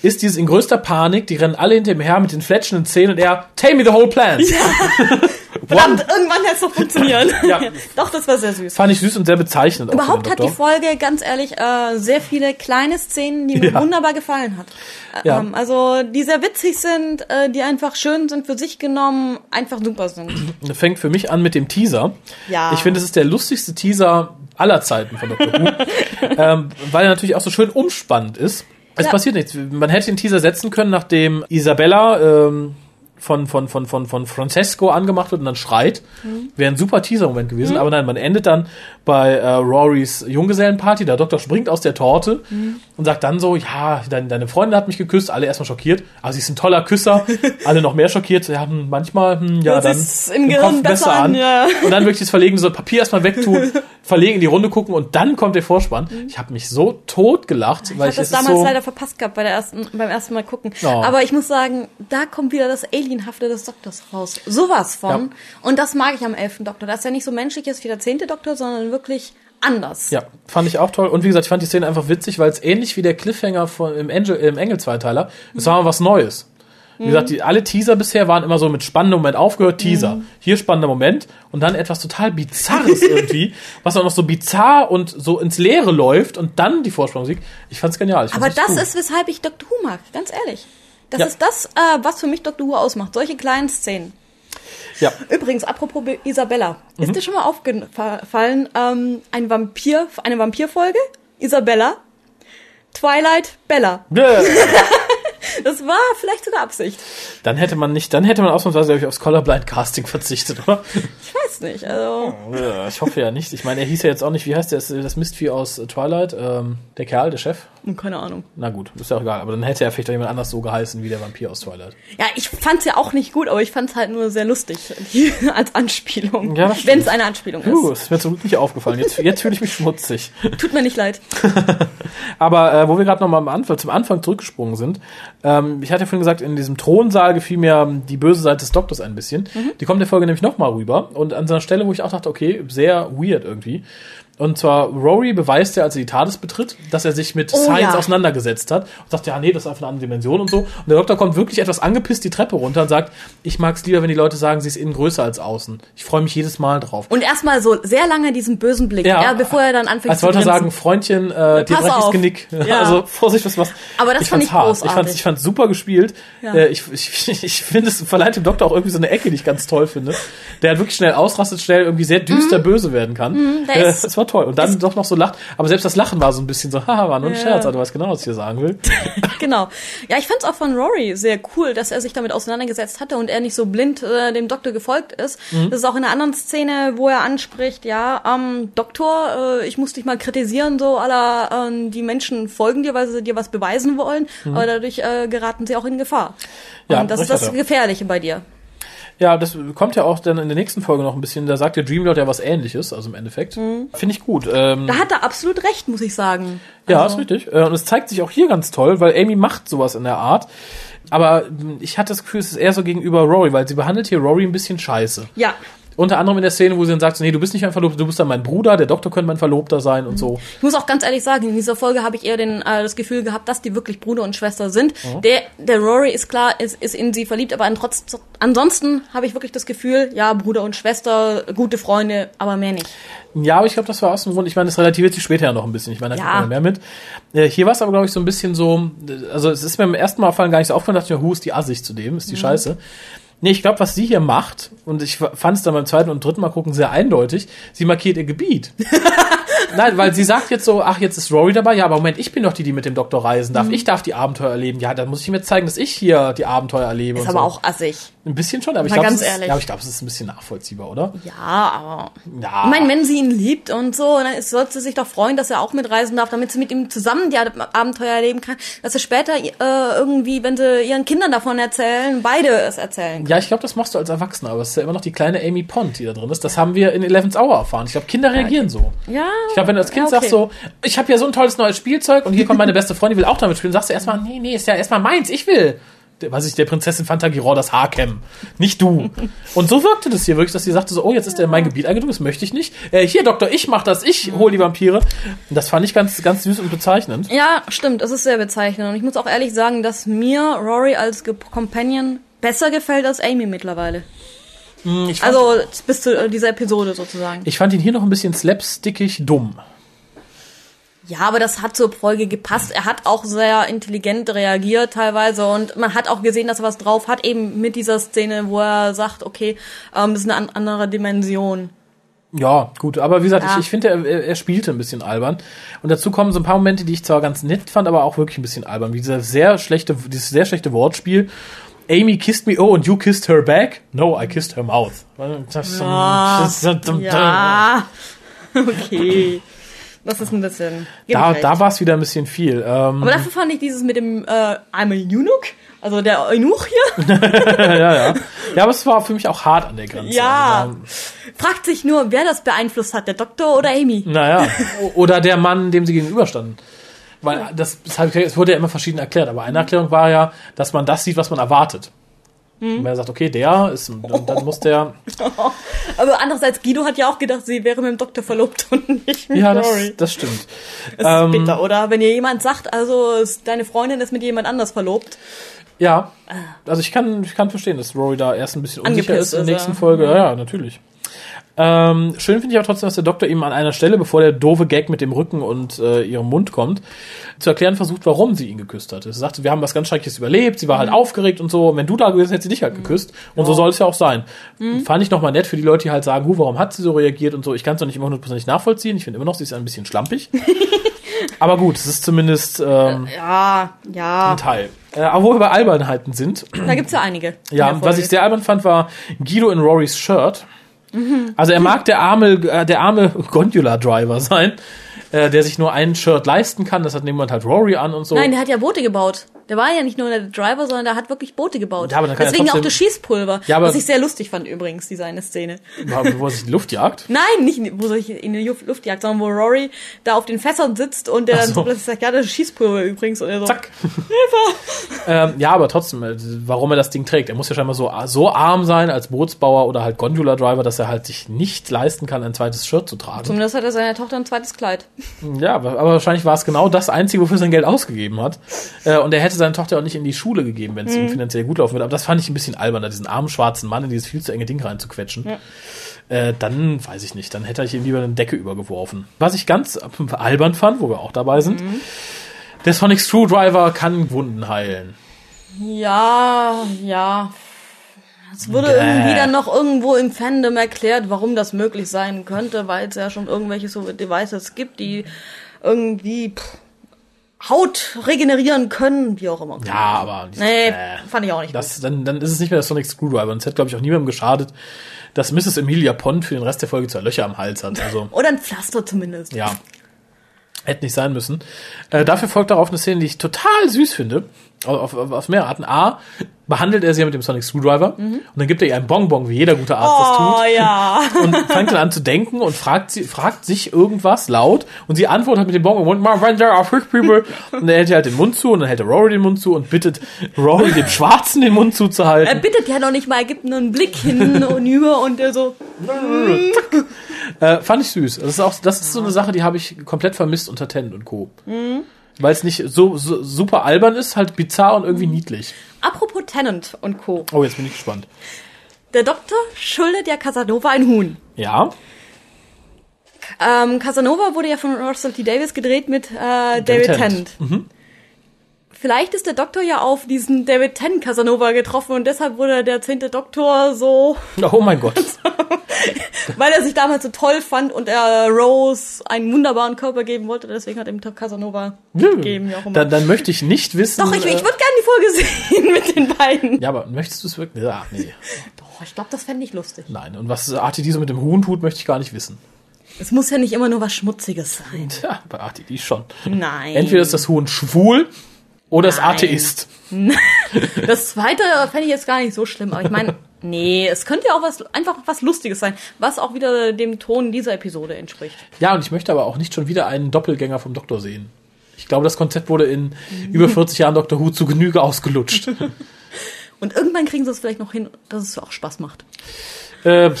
Ist dieses in größter Panik, die rennen alle hinter ihm her mit den fletschenden Zähnen und er, tell me the whole plan. Verdammt, irgendwann hätte es doch funktionieren. Ja. doch, das war sehr süß. Fand ich süß und sehr bezeichnend. Überhaupt hat die. Folge, ganz ehrlich, äh, sehr viele kleine Szenen, die mir Ja. wunderbar gefallen hat. Äh, Ja. Ähm, also, die sehr witzig sind, äh, die einfach schön sind für sich genommen, einfach super sind. fängt für mich an mit dem Teaser. Ja. Ich finde, es ist der lustigste Teaser aller Zeiten von Dr. Who, ähm, weil er natürlich auch so schön umspannend ist. Es Ja. passiert nichts. Man hätte den Teaser setzen können, nachdem Isabella ähm, von, von, von, von, von Francesco angemacht wird und dann schreit. Mhm. Wäre ein super Teaser-Moment gewesen. Aber nein, man endet dann bei äh, Rorys Junggesellenparty. Der Doktor springt aus der Torte Mhm. und sagt dann so, ja, dein, deine Freundin hat mich geküsst. Alle erstmal schockiert. Aber sie ist ein toller Küsser. Alle noch mehr schockiert. Ja, hm, manchmal, hm, ja, Das dann ist im Gehirn besser an, ja. und dann wirklich das Verlegen, so Papier erstmal wegtun, verlegen, in die Runde gucken und dann kommt der Vorspann. Ich habe mich so tot gelacht, Ich weil habe ich das damals so, leider verpasst gehabt bei der ersten, beim ersten Mal gucken. Oh. Aber ich muss sagen, da kommt wieder das Alienhafte des Doktors raus. Sowas von. Ja. Und das mag ich am elften Doktor, dass er nicht so menschlich ist wie der zehnte Doktor, sondern wirklich anders. ja, fand ich auch toll. Und wie gesagt, ich fand die Szene einfach witzig, weil es ähnlich wie der Cliffhanger von, im, Angel, im Engel-Zweiteiler, es war mal was Neues. Wie gesagt, die, alle Teaser bisher waren immer so mit spannendem Moment aufgehört, Teaser. Hier spannender Moment und dann etwas total Bizarres irgendwie, was auch noch so bizarr und so ins Leere läuft und dann die Vorspannmusik. Ich fand's genial. Ich fand's Aber das gut. ist, weshalb ich Dr. Who mag, ganz ehrlich. Das Ja. ist das, äh, was für mich Dr. Who ausmacht. Solche kleinen Szenen. Ja. Übrigens, apropos Be- Isabella. Mhm. Ist dir schon mal aufgefallen, ähm, ein Vampir, eine Vampirfolge? Isabella? Twilight, Bella. Ja. Das war vielleicht sogar Absicht. Dann hätte man nicht, dann hätte man ausnahmsweise ich, aufs Colorblind Casting verzichtet, oder? Ich weiß nicht, also. Ich hoffe ja nicht. Ich meine, er hieß ja jetzt auch nicht, wie heißt der, das, Mistvieh aus Twilight? Ähm, der Kerl, der Chef? Keine Ahnung. Na gut, ist ja auch egal. Aber dann hätte er vielleicht auch jemand anders so geheißen wie der Vampir aus Twilight. Ja, ich fand's ja auch nicht gut, aber ich fand's halt nur sehr lustig. als Anspielung. Ja, Wenn es eine Anspielung ist. ist mir zum Glück nicht aufgefallen. Jetzt, jetzt fühle ich mich schmutzig. Tut mir nicht leid. Aber äh, wo wir gerade nochmal am Anfang, zum Anfang zurückgesprungen sind, ähm, ich hatte ja vorhin gesagt, in diesem Thronsaal gefiel mir die böse Seite des Doktors ein bisschen. Die kommt der Folge nämlich nochmal rüber. Und an so einer Stelle, wo ich auch dachte, okay, sehr weird irgendwie. Und zwar, Rory beweist ja, als er die TARDIS betritt, dass er sich mit Oh, Science ja. auseinandergesetzt hat. Und sagt, ja, nee, das ist einfach eine andere Dimension und so. Und der Doktor kommt wirklich etwas angepisst die Treppe runter und sagt, ich mag's lieber, wenn die Leute sagen, sie ist innen größer als außen. Ich freue mich jedes Mal drauf. Und erstmal so sehr lange diesen bösen Blick, Ja. ja, bevor er dann anfängt Als zu wollte er sagen, Freundchen, äh, dir Pass breche ich. Genick. Ja. Also Vorsicht, was was. Aber das ich fand ich hart. großartig. Ich fand's, ich fand's super gespielt. Ja. Äh, ich ich, ich finde, es verleiht dem Doktor auch irgendwie so eine Ecke, die ich ganz toll finde. Der halt wirklich schnell ausrastet, schnell irgendwie sehr düster böse werden kann. Mhm. äh, das war toll. Und dann doch noch so lacht. Aber selbst das Lachen war so ein bisschen so, haha, war nur ein Ja. Scherz, aber du weißt genau, was ich hier sagen will. Genau. Ja, ich fand's auch von Rory sehr cool, dass er sich damit auseinandergesetzt hatte und er nicht so blind äh, dem Doktor gefolgt ist. Mhm. Das ist auch in einer anderen Szene, wo er anspricht, ja, ähm, Doktor, äh, ich muss dich mal kritisieren, so aller ähm, die Menschen folgen dir, weil sie dir was beweisen wollen, aber dadurch äh, geraten sie auch in Gefahr. Mhm. Ja, und das ist das. Gefährliche bei dir. Ja, das kommt ja auch dann in der nächsten Folge noch ein bisschen. Da sagt der Dreamlord ja was ähnliches, also im Endeffekt. Finde ich gut. Ähm, Da hat er absolut recht, muss ich sagen. ja, Also, ist richtig. Äh, Und es zeigt sich auch hier ganz toll, weil Amy macht sowas in der Art. Aber mh, ich hatte das Gefühl, es ist eher so gegenüber Rory, weil sie behandelt hier Rory ein bisschen scheiße. Ja, Unter anderem in der Szene, wo sie dann sagt, nee, du bist nicht mein Verlobter, du bist dann mein Bruder, der Doktor könnte mein Verlobter sein und so. Ich muss auch ganz ehrlich sagen, in dieser Folge habe ich eher den, äh, das Gefühl gehabt, dass die wirklich Bruder und Schwester sind. Mhm. Der, der Rory ist klar, ist, ist in sie verliebt, aber trotz, ansonsten habe ich wirklich das Gefühl, ja, Bruder und Schwester, gute Freunde, aber mehr nicht. Ja, aber ich glaube, das war aus dem Grund, ich meine, das relativiert sich später ja noch ein bisschen. Ich meine, da Ja. ja mehr mit. Äh, hier war es aber, glaube ich, so ein bisschen so, also es ist mir beim ersten Mal fallen gar nicht so aufgefallen, dachte ich mir, hu, ist die assig zu dem, ist die Scheiße. Nee, ich glaube, was sie hier macht, und ich fand es dann beim zweiten und dritten Mal gucken sehr eindeutig, sie markiert ihr Gebiet. Nein, weil sie sagt jetzt so, ach, jetzt ist Rory dabei. Ja, aber Moment, ich bin doch die, die mit dem Doktor reisen darf. Ich darf die Abenteuer erleben. Ja, dann muss ich jetzt zeigen, dass ich hier die Abenteuer erlebe. Ist aber so. auch assig. Ein bisschen schon, aber ich glaube, es ja, ich glaube, es ist ein bisschen nachvollziehbar, oder? Ja, aber. Ja. Ich meine, wenn sie ihn liebt und so, dann sollte sie sich doch freuen, dass er auch mitreisen darf, damit sie mit ihm zusammen die Ab- Abenteuer erleben kann. Dass sie später äh, irgendwie, wenn sie ihren Kindern davon erzählen, beide es erzählen können. Ja, ich glaube, das machst du als Erwachsener, aber es ist ja immer noch die kleine Amy Pond, die da drin ist. Das haben wir in Eleven's Hour erfahren. Ich glaube, Kinder reagieren so. Ja. Ich glaube, wenn du als Kind ja, okay. sagst so, ich habe ja so ein tolles neues Spielzeug und hier kommt meine beste Freundin, die will auch damit spielen, sagst du erstmal, nee, nee, ist ja erstmal meins, ich will. Der- Was ich, der Prinzessin Fantagiro das Haar kämmen. Nicht du. Und so wirkte das hier wirklich, dass sie sagte so, oh, jetzt ist der in mein Gebiet eingedrungen, das möchte ich nicht. Äh, hier, Doktor, ich mach das, ich hole die Vampire. Und das fand ich ganz, ganz süß und bezeichnend. Ja, stimmt, es ist sehr bezeichnend. Und ich muss auch ehrlich sagen, dass mir Rory als Companion besser gefällt als Amy mittlerweile. Ich fand, Also bis zu dieser Episode sozusagen. ich fand ihn hier noch ein bisschen slapstickig dumm. Ja, aber das hat zur Folge gepasst. Er hat auch sehr intelligent reagiert teilweise und man hat auch gesehen, dass er was drauf hat, eben mit dieser Szene, wo er sagt, okay, ähm, das ist eine an andere Dimension. Ja, gut, aber wie gesagt, Ja. ich, ich finde, er, er er spielte ein bisschen albern. Und dazu kommen so ein paar Momente, die ich zwar ganz nett fand, aber auch wirklich ein bisschen albern. Wie dieser sehr schlechte, dieses sehr schlechte Wortspiel. Amy kissed me, oh, and you kissed her back? No, I kissed her mouth. Das, das, das, Ja, okay. Das ist ein bisschen. Da, recht. da war es wieder ein bisschen viel. Ähm, aber dafür fand ich dieses mit dem äh, I'm a Eunuch, also der Eunuch hier, ja, ja. Ja, aber es war für mich auch hart an der Grenze. Ja. Also, fragt sich nur, wer das beeinflusst hat, der Doktor oder Amy. Naja, oder der Mann, dem sie gegenüberstanden. Weil das, das es wurde ja immer verschieden erklärt, aber eine Erklärung war ja, dass man das sieht, was man erwartet. Und wenn er sagt, okay, der ist, und dann muss der, Aber andererseits, Guido hat ja auch gedacht, sie wäre mit dem Doktor verlobt und nicht mit ja, das, das stimmt. Das ähm, ist bitter, oder? Wenn dir jemand sagt, also deine Freundin ist mit jemand anders verlobt. Ja, also ich kann, ich kann verstehen, dass Rory da erst ein bisschen unsicher Angepisst ist in der nächsten. Folge. Ja, ja, natürlich. Ähm, schön finde ich aber trotzdem, dass der Doktor ihm an einer Stelle, bevor der doofe Gag mit dem Rücken und äh, ihrem Mund kommt, zu erklären versucht, warum sie ihn geküsst hat. Er sagte, wir haben was ganz Schreckliches überlebt, sie war Mhm. halt aufgeregt und so. Wenn du da gewesen hättest, hätte sie dich halt geküsst. Und so soll es ja auch sein. Mhm. Fand ich nochmal nett für die Leute, die halt sagen, hu, warum hat sie so reagiert und so. Ich kann es noch nicht immer hundertprozentig nachvollziehen. Ich finde immer noch, sie ist ein bisschen schlampig. aber gut, es ist zumindest ähm, Ja, ja. ein Teil. Äh, aber wo wir bei Albernheiten sind, Da gibt's ja einige. in ja, was ich sehr albern fand, war Guido in Rorys Shirt. Also er mag der arme, äh, der arme Gondola-Driver sein, äh, der sich nur ein Shirt leisten kann. Das hat niemand halt Rory an und so. Nein, der hat ja Boote gebaut. Der war ja nicht nur der Driver, sondern der hat wirklich Boote gebaut. Ja, aber dann kann Deswegen auch trotzdem- das Schießpulver. Ja, aber- was ich sehr lustig fand übrigens, diese eine Szene. wo er sich in die Luft jagt. Nein, nicht wo sich in die Luft jagt, sondern wo Rory da auf den Fässern sitzt und der Ach dann so. so plötzlich sagt, ja, das ist Schießpulver übrigens. Und er so, Zack. ähm, ja, aber trotzdem, äh, warum er das Ding trägt. Er muss ja scheinbar so, so arm sein als Bootsbauer oder halt Gondola-Driver, dass er halt sich nicht leisten kann, ein zweites Shirt zu tragen. Zumindest hat er seiner Tochter ein zweites Kleid. Ja, aber, aber wahrscheinlich war es genau das Einzige, wofür er sein Geld ausgegeben hat. Äh, und er hätte seine Tochter auch nicht in die Schule gegeben, wenn es ihm finanziell gut laufen würde. Aber das fand ich ein bisschen albern, da diesen armen schwarzen Mann in dieses viel zu enge Ding reinzuquetschen. Äh, dann weiß ich nicht, dann hätte ich ihm lieber eine Decke übergeworfen. Was ich ganz albern fand, wo wir auch dabei sind, der Sonic Screwdriver kann Wunden heilen. Ja, ja. Es wurde Bäh. irgendwie dann noch irgendwo im Fandom erklärt, warum das möglich sein könnte, weil es ja schon irgendwelche so Devices gibt, die irgendwie pff, Haut regenerieren können, wie auch immer. Ja, aber Nee, äh, fand ich auch nicht das, dann, dann ist es nicht mehr der Sonic Screwdriver. Und es hätte, glaube ich, auch niemandem geschadet, dass Mrs. Emilia Pond für den Rest der Folge zwei Löcher am Hals hat. Also, gut. Oder ein Pflaster zumindest. ja. Hätte nicht sein müssen. Äh, dafür folgt darauf eine Szene, die ich total süß finde. Auf, auf, auf mehrere Arten. A, behandelt er sie mit dem Sonic Screwdriver und dann gibt er ihr einen Bonbon, wie jeder gute Arzt das tut. Oh ja. Und fängt dann an zu denken und fragt sie, fragt sich irgendwas laut und sie antwortet mit dem Bonbon im Mund, "My friends are fish people. Und er hält ihr halt den Mund zu und dann hält er Rory den Mund zu und bittet Rory dem Schwarzen den Mund Er zuzuhalten. bittet ja noch nicht mal, er gibt nur einen Blick hin und über und der so, Äh, fand ich süß. Das ist auch, das ist so eine Sache, die habe ich komplett vermisst unter Tennant und Co. Weil es nicht so, so super albern ist, halt bizarr und irgendwie niedlich. apropos Tennant und Co. Oh, jetzt bin ich gespannt. Der Doktor schuldet ja Casanova ein Huhn. Ja, Ähm, Casanova wurde ja von Russell T. Davis gedreht mit äh, David Tennant. Tennant. Vielleicht ist der Doktor ja auf diesen David Tennant Casanova getroffen und deshalb wurde der zehnte Doktor so, oh mein Gott. weil er sich damals so toll fand und er Rose einen wunderbaren Körper geben wollte, deswegen hat er ihm Casanova gegeben, wie auch immer. Dann, dann möchte ich nicht wissen. Doch, ich, ich äh, würde gerne die Folge sehen mit den beiden. Ja, aber möchtest du es wirklich? Ja, nee. Doch, ich glaube, das fände ich lustig. Nein. Und was RTD so mit dem Huhn tut, möchte ich gar nicht wissen. Es muss ja nicht immer nur was Schmutziges sein. Tja, bei RTD schon. Nein. Entweder ist das Huhn schwul oder ist. Atheist. Das zweite fände ich jetzt gar nicht so schlimm, aber ich meine, nee, es könnte ja auch was einfach was Lustiges sein, was auch wieder dem Ton dieser Episode entspricht. Ja, und ich möchte aber auch nicht schon wieder einen Doppelgänger vom Doktor sehen. Ich glaube, das Konzept wurde in über 40 Jahren Doctor Who zu Genüge ausgelutscht. Und irgendwann kriegen sie es vielleicht noch hin, dass es auch Spaß macht. äh,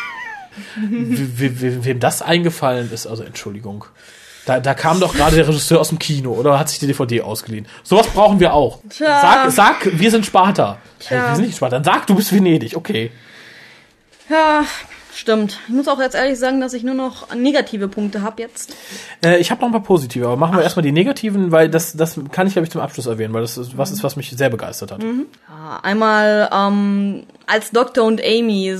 We- we- wem das eingefallen ist, also Entschuldigung. Da, da kam doch gerade der Regisseur aus dem Kino oder hat sich die DVD ausgeliehen. Sowas brauchen wir auch. Tja. Sag, sag, wir sind Sparta. Tja. Wir sind nicht Sparta. Sag, du bist Venedig. Okay. Ja, stimmt. Ich muss auch jetzt ehrlich sagen, dass ich nur noch negative Punkte habe jetzt. Äh, ich habe noch ein paar positive, aber machen wir erstmal die negativen, weil das, das kann ich, glaube ich, zum Abschluss erwähnen, weil das ist, was ist, was mich sehr begeistert hat. Ja, einmal ähm, als Doktor und Amy äh,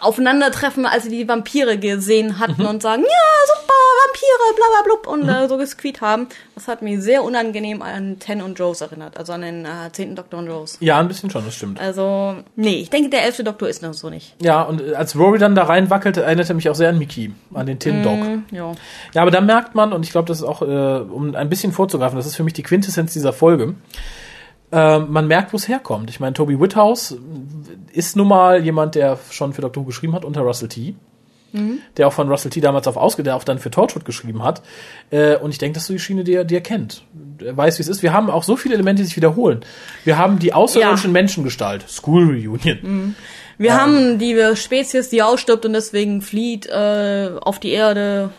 aufeinandertreffen, als sie die Vampire gesehen hatten und sagen, ja, super, Vampire, bla bla blub und äh, so gesqueet haben. Das hat mich sehr unangenehm an Ten und Rose erinnert, also an den äh, zehnten Doktor und Rose. Ja, ein bisschen schon, das stimmt. Also, nee, ich denke, der elfte Doktor ist noch so nicht. Ja, und äh, als Rory dann da reinwackelt, erinnert er mich auch sehr an Mickey, an den Tin Dog. Ja. Ja, aber da merkt man, und ich glaube, das ist auch, äh, um ein bisschen vorzugreifen, das ist für mich die Quintessenz dieser Folge, äh, man merkt, wo es herkommt. Ich meine, Toby Whithouse ist nun mal jemand, der schon für Doctor Who geschrieben hat unter Russell T. Der auch von Russell T. damals auf ausge, der auch dann für Torchwood geschrieben hat. Äh, und ich denke, das ist so die Schiene, die er, die er kennt. Er weiß, wie es ist. Wir haben auch so viele Elemente, die sich wiederholen. Wir haben die außerirdischen Ja. Menschengestalt. School Reunion. Wir haben die Spezies, die ausstirbt und deswegen flieht äh, auf die Erde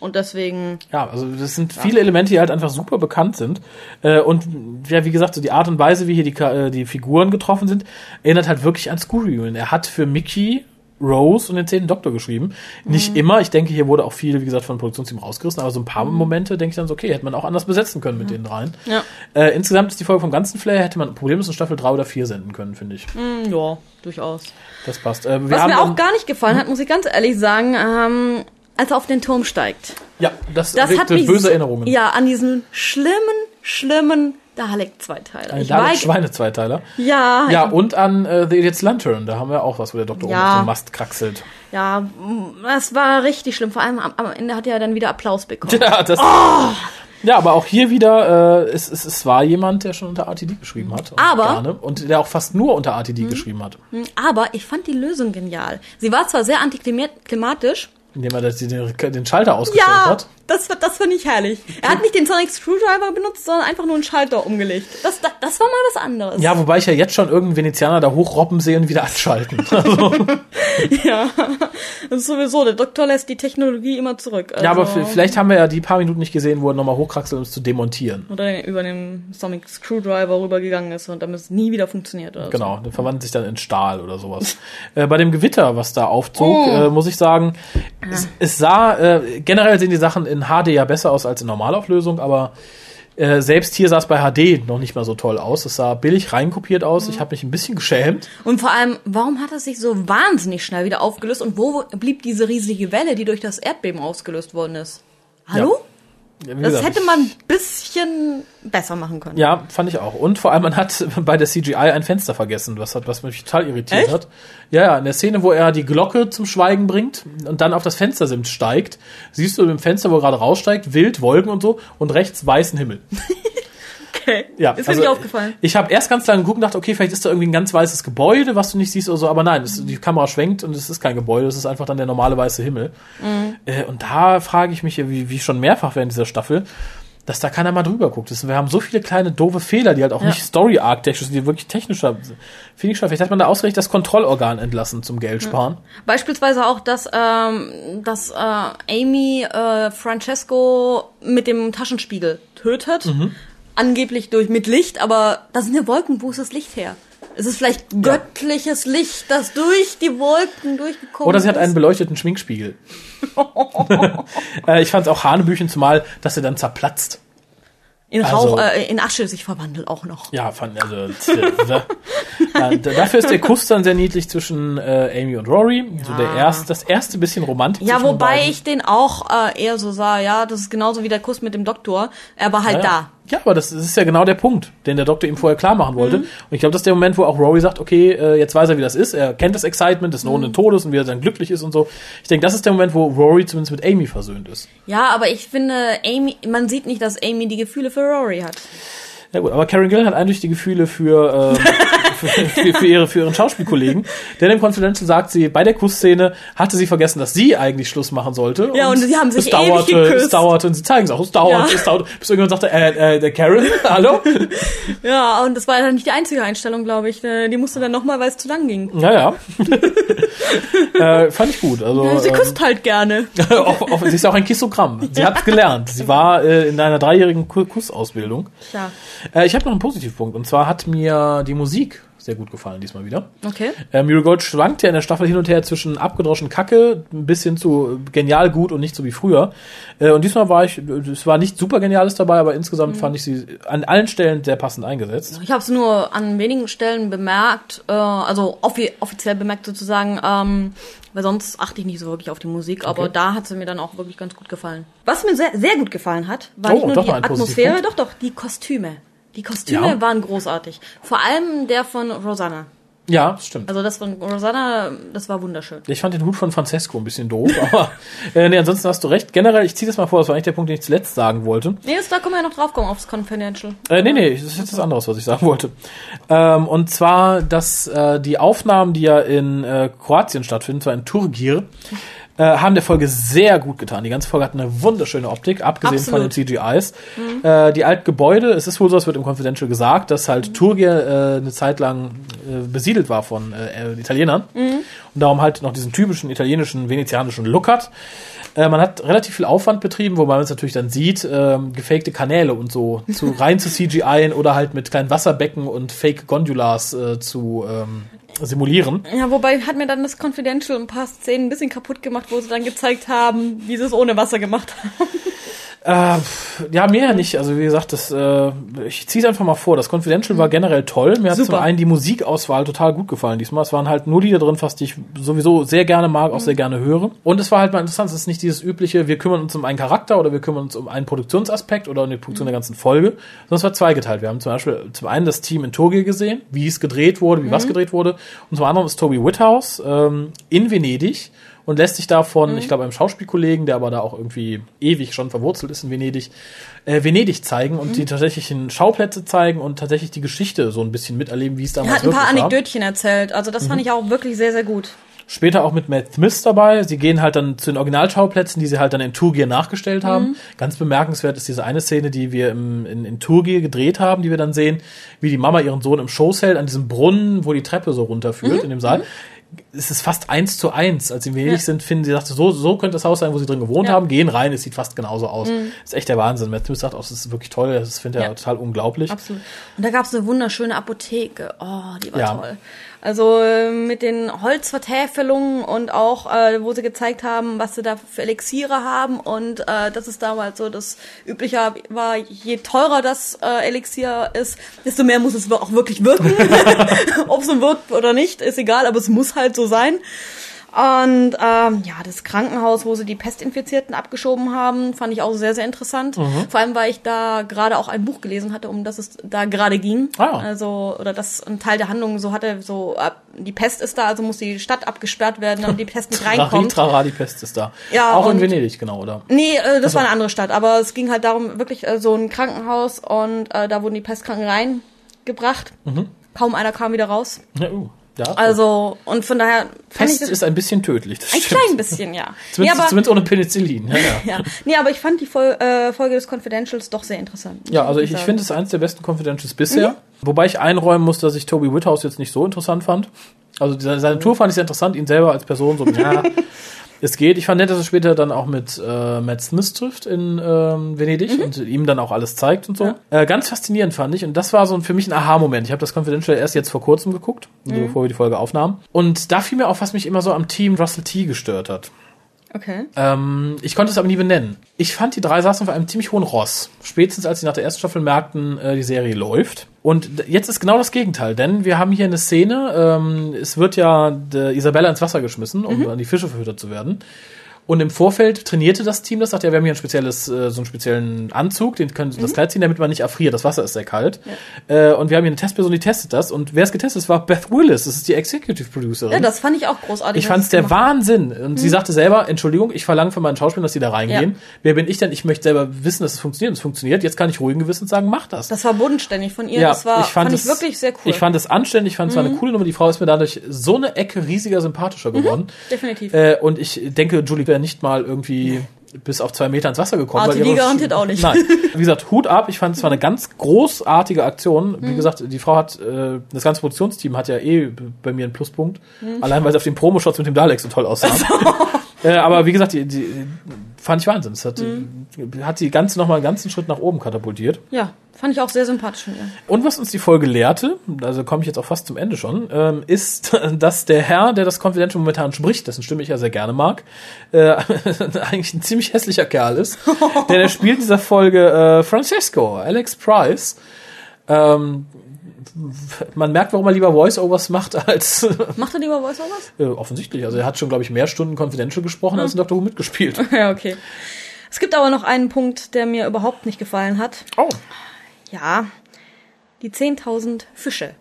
und deswegen Ja, also das sind viele Elemente, die halt einfach super bekannt sind. Äh, und ja, wie gesagt, so die Art und Weise, wie hier die, äh, die Figuren getroffen sind, erinnert halt wirklich an School Reunion. Er hat für Mickey, Rose und den zehnten Doktor geschrieben. Nicht immer, ich denke, hier wurde auch viel, wie gesagt, von Produktionsteam rausgerissen, aber so ein paar Momente denke ich dann so, okay, hätte man auch anders besetzen können mit den dreien. Ja. Äh, insgesamt ist die Folge vom ganzen Flair, hätte man problemlos in Staffel 3 oder 4 senden können, finde ich. hm, ja, durchaus. Das passt. Äh, Was mir auch gar nicht gefallen hat, muss ich ganz ehrlich sagen, ähm, als er auf den Turm steigt. ja, das, Das hat mich böse Erinnerungen. Ja, an diesen schlimmen, schlimmen Dalek-Zweiteiler. Ein Ich war, Schweine-Zweiteiler. ja, Ja, und an äh, The Idiot's Lantern, da haben wir auch was, wo der Doktor Ja. oben auf Mast kraxelt. ja, mm, das war richtig schlimm. Vor allem am, am Ende hat er dann wieder Applaus bekommen. Ja, das. Oh! Ja, aber auch hier wieder, äh, es, es, es war jemand, der schon unter RTD geschrieben hat. Und Aber- Gerne, und der auch fast nur unter RTD geschrieben hat. Aber ich fand die Lösung genial. Sie war zwar sehr antiklimatisch. Indem er den, den Schalter ausgestellt Ja, hat. das, das fand ich herrlich. Er hat nicht den Sonic Screwdriver benutzt, sondern einfach nur einen Schalter umgelegt. Das, das, das war mal was anderes. Ja, wobei ich ja jetzt schon irgendeinen Venezianer da hochroppen sehe und wieder anschalten. Also, Ja, das ist sowieso, der Doktor lässt die Technologie immer zurück. Also, ja, aber v- vielleicht haben wir ja die paar Minuten nicht gesehen, wo er nochmal hochkraxelt, um es zu demontieren. Oder über den Sonic Screwdriver rübergegangen ist und damit es nie wieder funktioniert. Oder Genau, der verwandelt sich dann in Stahl oder sowas. äh, bei dem Gewitter, was da aufzog, Oh. äh, muss ich sagen, Es, es sah, äh, generell sehen die Sachen in HD ja besser aus als in Normalauflösung, aber äh, selbst hier sah es bei HD noch nicht mal so toll aus. Es sah billig reinkopiert aus. Ich habe mich ein bisschen geschämt. Und vor allem, warum hat es sich so wahnsinnig schnell wieder aufgelöst und wo blieb diese riesige Welle, die durch das Erdbeben ausgelöst worden ist? Hallo? Ja. Ja, Das gesagt, hätte man ein bisschen besser machen können. Ja, fand ich auch. Und vor allem, man hat bei der CGI ein Fenster vergessen, was, hat, was mich total irritiert Echt? hat. Ja, ja, in der Szene, wo er die Glocke zum Schweigen bringt und dann auf das Fenstersims steigt, siehst du im Fenster, wo er gerade raussteigt, wild, Wolken und so und rechts weißen Himmel. Okay. Ja, Ist mir also, nicht aufgefallen. Ich habe erst ganz lange geguckt und dachte, okay, vielleicht ist da irgendwie ein ganz weißes Gebäude, was du nicht siehst oder so, aber nein, es, die Kamera schwenkt und es ist kein Gebäude, es ist einfach dann der normale weiße Himmel. Mhm. Äh, und da frage ich mich, ja, wie, wie schon mehrfach während dieser Staffel, dass da keiner mal drüber guckt. Das, wir haben so viele kleine doofe Fehler, die halt auch Ja. nicht Story-Arc-technisch sind, die wirklich technischer Finde ich schon. Vielleicht hat man da ausgerechnet das Kontrollorgan entlassen zum Geld sparen. Beispielsweise auch, dass, ähm, dass äh, Amy äh, Francesco mit dem Taschenspiegel tötet. Mhm. Angeblich durch mit Licht, aber das sind ja Wolken, wo ist das Licht her? Es ist vielleicht göttliches Licht, das durch die Wolken durchgekommen Oder sie hat ist. einen beleuchteten Schminkspiegel. äh, ich fand es auch Hanebüchen, zumal, dass er dann zerplatzt. in also- Rauch, äh, in Asche sich verwandelt auch noch. Ja, fand also äh, d- dafür ist der Kuss dann sehr niedlich zwischen äh, Amy und Rory. So der erst, das erste bisschen Romantik. Ja, wobei ich den auch äh, eher so sah, ja, das ist genauso wie der Kuss mit dem Doktor. Er war halt ja, da. Ja, aber das ist ja genau der Punkt, den der Doktor ihm vorher klar machen wollte. Mhm. Und ich glaube, das ist der Moment, wo auch Rory sagt, okay, äh, jetzt weiß er, wie das ist. Er kennt das Excitement des Mhm. drohenden Todes und wie er dann glücklich ist und so. Ich denke, das ist der Moment, wo Rory zumindest mit Amy versöhnt ist. Ja, aber ich finde, Amy, man sieht nicht, dass Amy die Gefühle für Rory hat. Ja gut, aber Karen Gill hat eindeutig die Gefühle für, ähm, für, für, für, ihre, für ihren Schauspielkollegen. Denn im Confidential sagt sie, bei der Kussszene hatte sie vergessen, dass sie eigentlich Schluss machen sollte. Ja, und sie haben sich es dauerte, ewig geküsst. es dauerte und sie zeigen es auch, es dauerte, Ja. es dauerte, bis irgendjemand sagte, äh, äh, der Karen, hallo? Ja, und das war dann nicht die einzige Einstellung, glaube ich. Äh, Die musste dann nochmal, weil es zu lang ging. Naja. äh, fand ich gut. Also, Sie ähm, küsst halt gerne. sie ist ja auch ein Kissogramm. Sie hat gelernt. Sie war äh, in einer dreijährigen Ku- Kussausbildung. Ja. Äh, ich habe noch einen Positivpunkt. Und zwar hat mir die Musik sehr gut gefallen diesmal wieder. Okay. Äh, Muriel Gold schwankt ja in der Staffel hin und her zwischen abgedroschen Kacke, ein bisschen zu genial gut und nicht so wie früher. Äh, und diesmal war ich, es war nicht super Geniales dabei, aber insgesamt fand ich sie an allen Stellen sehr passend eingesetzt. Ich habe es nur an wenigen Stellen bemerkt, äh, also offi offiziell bemerkt sozusagen, ähm, weil sonst achte ich nicht so wirklich auf die Musik, aber Okay. da hat sie mir dann auch wirklich ganz gut gefallen. Was mir sehr, sehr gut gefallen hat, war Oh, nicht nur die Atmosphäre, doch, doch, die Kostüme. Die Kostüme Ja. waren großartig. Vor allem der von Rosanna. Ja, das stimmt. Also das von Rosanna, das war wunderschön. Ich fand den Hut von Francesco ein bisschen doof, aber äh, nee, ansonsten hast du recht. Generell, ich ziehe das mal vor, das war eigentlich der Punkt, den ich zuletzt sagen wollte. Nee, jetzt, da können wir ja noch drauf kommen, aufs Confidential. Äh, nee, nee, das ist jetzt was anderes, was ich sagen wollte. Ähm, und zwar, dass äh, die Aufnahmen, die ja in äh, Kroatien stattfinden, zwar in Turgir, äh, haben der Folge sehr gut getan. Die ganze Folge hat eine wunderschöne Optik, abgesehen von den Absolut. CGIs. Äh, die alten Gebäude, es ist wohl so, es wird im Confidential gesagt, dass halt Turgir äh, eine Zeit lang äh, besiedelt war von äh, äh, Italienern und darum halt noch diesen typischen italienischen, venezianischen Look hat. Äh, man hat relativ viel Aufwand betrieben, wobei man es natürlich dann sieht, ähm, gefakte Kanäle und so zu rein zu CGI oder halt mit kleinen Wasserbecken und Fake Gondolas äh, zu ähm, simulieren. Ja, wobei hat mir dann das Confidential ein paar Szenen ein bisschen kaputt gemacht, wo sie dann gezeigt haben, wie sie es ohne Wasser gemacht haben. Äh, ja, ja nicht. Also wie gesagt, das, äh, ich ziehe es einfach mal vor. Das Confidential war generell toll. Mir hat zum einen die Musikauswahl total gut gefallen diesmal. Es waren halt nur Lieder drin, fast die ich sowieso sehr gerne mag, auch sehr gerne höre. Und es war halt mal interessant. Es ist nicht dieses übliche, wir kümmern uns um einen Charakter oder wir kümmern uns um einen Produktionsaspekt oder um die Produktion der ganzen Folge, sondern es war zweigeteilt. Wir haben zum Beispiel zum einen das Team in Turgir gesehen, wie es gedreht wurde, wie was gedreht wurde. Und zum anderen ist Toby Whithouse ähm, in Venedig und lässt sich davon, ich glaube, einem Schauspielkollegen, der aber da auch irgendwie ewig schon verwurzelt ist in Venedig, äh, Venedig zeigen und die tatsächlichen Schauplätze zeigen und tatsächlich die Geschichte so ein bisschen miterleben, wie es Er damals hat ein paar wirklich war. Anekdötchen erzählt, also das fand ich auch wirklich sehr, sehr gut. Später auch mit Matt Smith dabei. Sie gehen halt dann zu den Originalschauplätzen, die sie halt dann in Turgir nachgestellt haben. Ganz bemerkenswert ist diese eine Szene, die wir im, in, in Turgir gedreht haben, die wir dann sehen, wie die Mama ihren Sohn im Schoß hält an diesem Brunnen, wo die Treppe so runterführt in dem Saal. Es ist fast eins zu eins. Als sie wenig ja. sind, finden sie, sagte, so, so könnte das Haus sein, wo sie drin gewohnt ja. haben, gehen rein, es sieht fast genauso aus. Mhm. ist echt der Wahnsinn. Matt Smith sagt auch, das ist wirklich toll, das finde er ja. total unglaublich. Absolut. Und da gab es eine wunderschöne Apotheke. Oh, die war toll. Also äh, mit den Holzvertäfelungen und auch, äh, wo sie gezeigt haben, was sie da für Elixiere haben und äh, das ist damals so das übliche war, je teurer das äh, Elixier ist, desto mehr muss es auch wirklich wirken. Ob es so wirkt oder nicht, ist egal, aber es muss halt so sein. Und ähm, ja, das Krankenhaus, wo sie die Pestinfizierten abgeschoben haben, fand ich auch sehr, sehr interessant. Mhm. Vor allem, weil ich da gerade auch ein Buch gelesen hatte, um das es da gerade ging. Ah. Also, oder das ein Teil der Handlung so hatte, so die Pest ist da, also muss die Stadt abgesperrt werden, damit die Pest nicht reinkommt. Trara, die Pest ist da. Ja, auch in Venedig, genau, oder? Nee, äh, das also. war eine andere Stadt, aber es ging halt darum, wirklich äh, so ein Krankenhaus und äh, da wurden die Pestkranken reingebracht. Mhm. Kaum einer kam wieder raus. Ja, uh. Ja, also, und von daher. Fest ist ein bisschen tödlich. Das ein stimmt. klein bisschen, ja. zumindest, nee, aber, zumindest ohne Penicillin. Ja, ja. ja. Nee, aber ich fand die Fol äh, Folge des Confidentials doch sehr interessant. Ja, also ich, ich finde es eins der besten Confidentials bisher. Mhm. Wobei ich einräumen muss, dass ich Toby Whithouse jetzt nicht so interessant fand. Also seine Tour fand ich sehr interessant, ihn selber als Person so, ja, es geht. Ich fand nett, dass er später dann auch mit äh, Matt Smith trifft in ähm, Venedig mhm. und ihm dann auch alles zeigt und so. Ja. Äh, ganz faszinierend fand ich und das war so für mich ein Aha-Moment. Ich habe das Confidential erst jetzt vor kurzem geguckt, mhm. so bevor wir die Folge aufnahmen. Und da fiel mir auf, was mich immer so am Team Russell T gestört hat. Okay. Ähm, ich konnte es aber nie benennen. Ich fand, die drei saßen auf einem ziemlich hohen Ross. Spätestens als sie nach der ersten Staffel merkten, äh, die Serie läuft. Und jetzt ist genau das Gegenteil, denn wir haben hier eine Szene, ähm, es wird ja Isabella ins Wasser geschmissen, um mhm. an die Fische verfüttert zu werden. Und im Vorfeld trainierte das Team das, sagt ja, wir haben hier ein spezielles, äh, so einen speziellen Anzug, den können mhm. das Kleid ziehen, damit man nicht erfriert. Das Wasser ist sehr kalt. Ja. Äh, und wir haben hier eine Testperson, die testet das. Und wer es getestet hat, war Beth Willis. Das ist die Executive Producerin. Ja, das fand ich auch großartig. Ich fand es der Wahnsinn. Und mhm. sie sagte selber, Entschuldigung, ich verlange von meinen Schauspielern, dass sie da reingehen. Ja. Wer bin ich denn? Ich möchte selber wissen, dass es funktioniert. Es funktioniert. Jetzt kann ich ruhigen Gewissens sagen, mach das. Das war bodenständig von ihr. Ja, das war, ich fand, fand es, ich wirklich sehr cool. Ich fand es anständig. Ich fand es mhm. war eine coole Nummer. Die Frau ist mir dadurch so eine Ecke riesiger sympathischer mhm. geworden. definitiv. Äh, und ich denke, Julie nicht mal irgendwie bis auf zwei Meter ins Wasser gekommen. Also die garantiert auch nicht. Nein. Wie gesagt, Hut ab. Ich fand es war eine ganz großartige Aktion. Wie mhm. gesagt, die Frau hat, äh, das ganze Produktionsteam hat ja eh bei mir einen Pluspunkt. Mhm. Allein, weil sie auf den Promoshots mit dem Dalek so toll aussah. äh, aber wie gesagt, die, die fand ich Wahnsinn. Das hat, mhm. hat sie ganz nochmal einen ganzen Schritt nach oben katapultiert. Ja. Fand ich auch sehr sympathisch von ihr. Und was uns die Folge lehrte, also komme ich jetzt auch fast zum Ende schon, ähm, ist, dass der Herr, der das Confidential momentan spricht, dessen Stimme ich ja sehr gerne mag, äh, eigentlich ein ziemlich hässlicher Kerl ist. denn er spielt in dieser Folge äh, Francesco, Alex Price. Ähm, man merkt, warum er lieber Voice-Overs macht als. Macht er lieber Voice-Overs? Äh, offensichtlich. Also er hat schon, glaube ich, mehr Stunden Confidential gesprochen hm. als in Doctor Who mitgespielt. Ja, okay. Es gibt aber noch einen Punkt, der mir überhaupt nicht gefallen hat. Oh. Ja, die 10.000 Fische.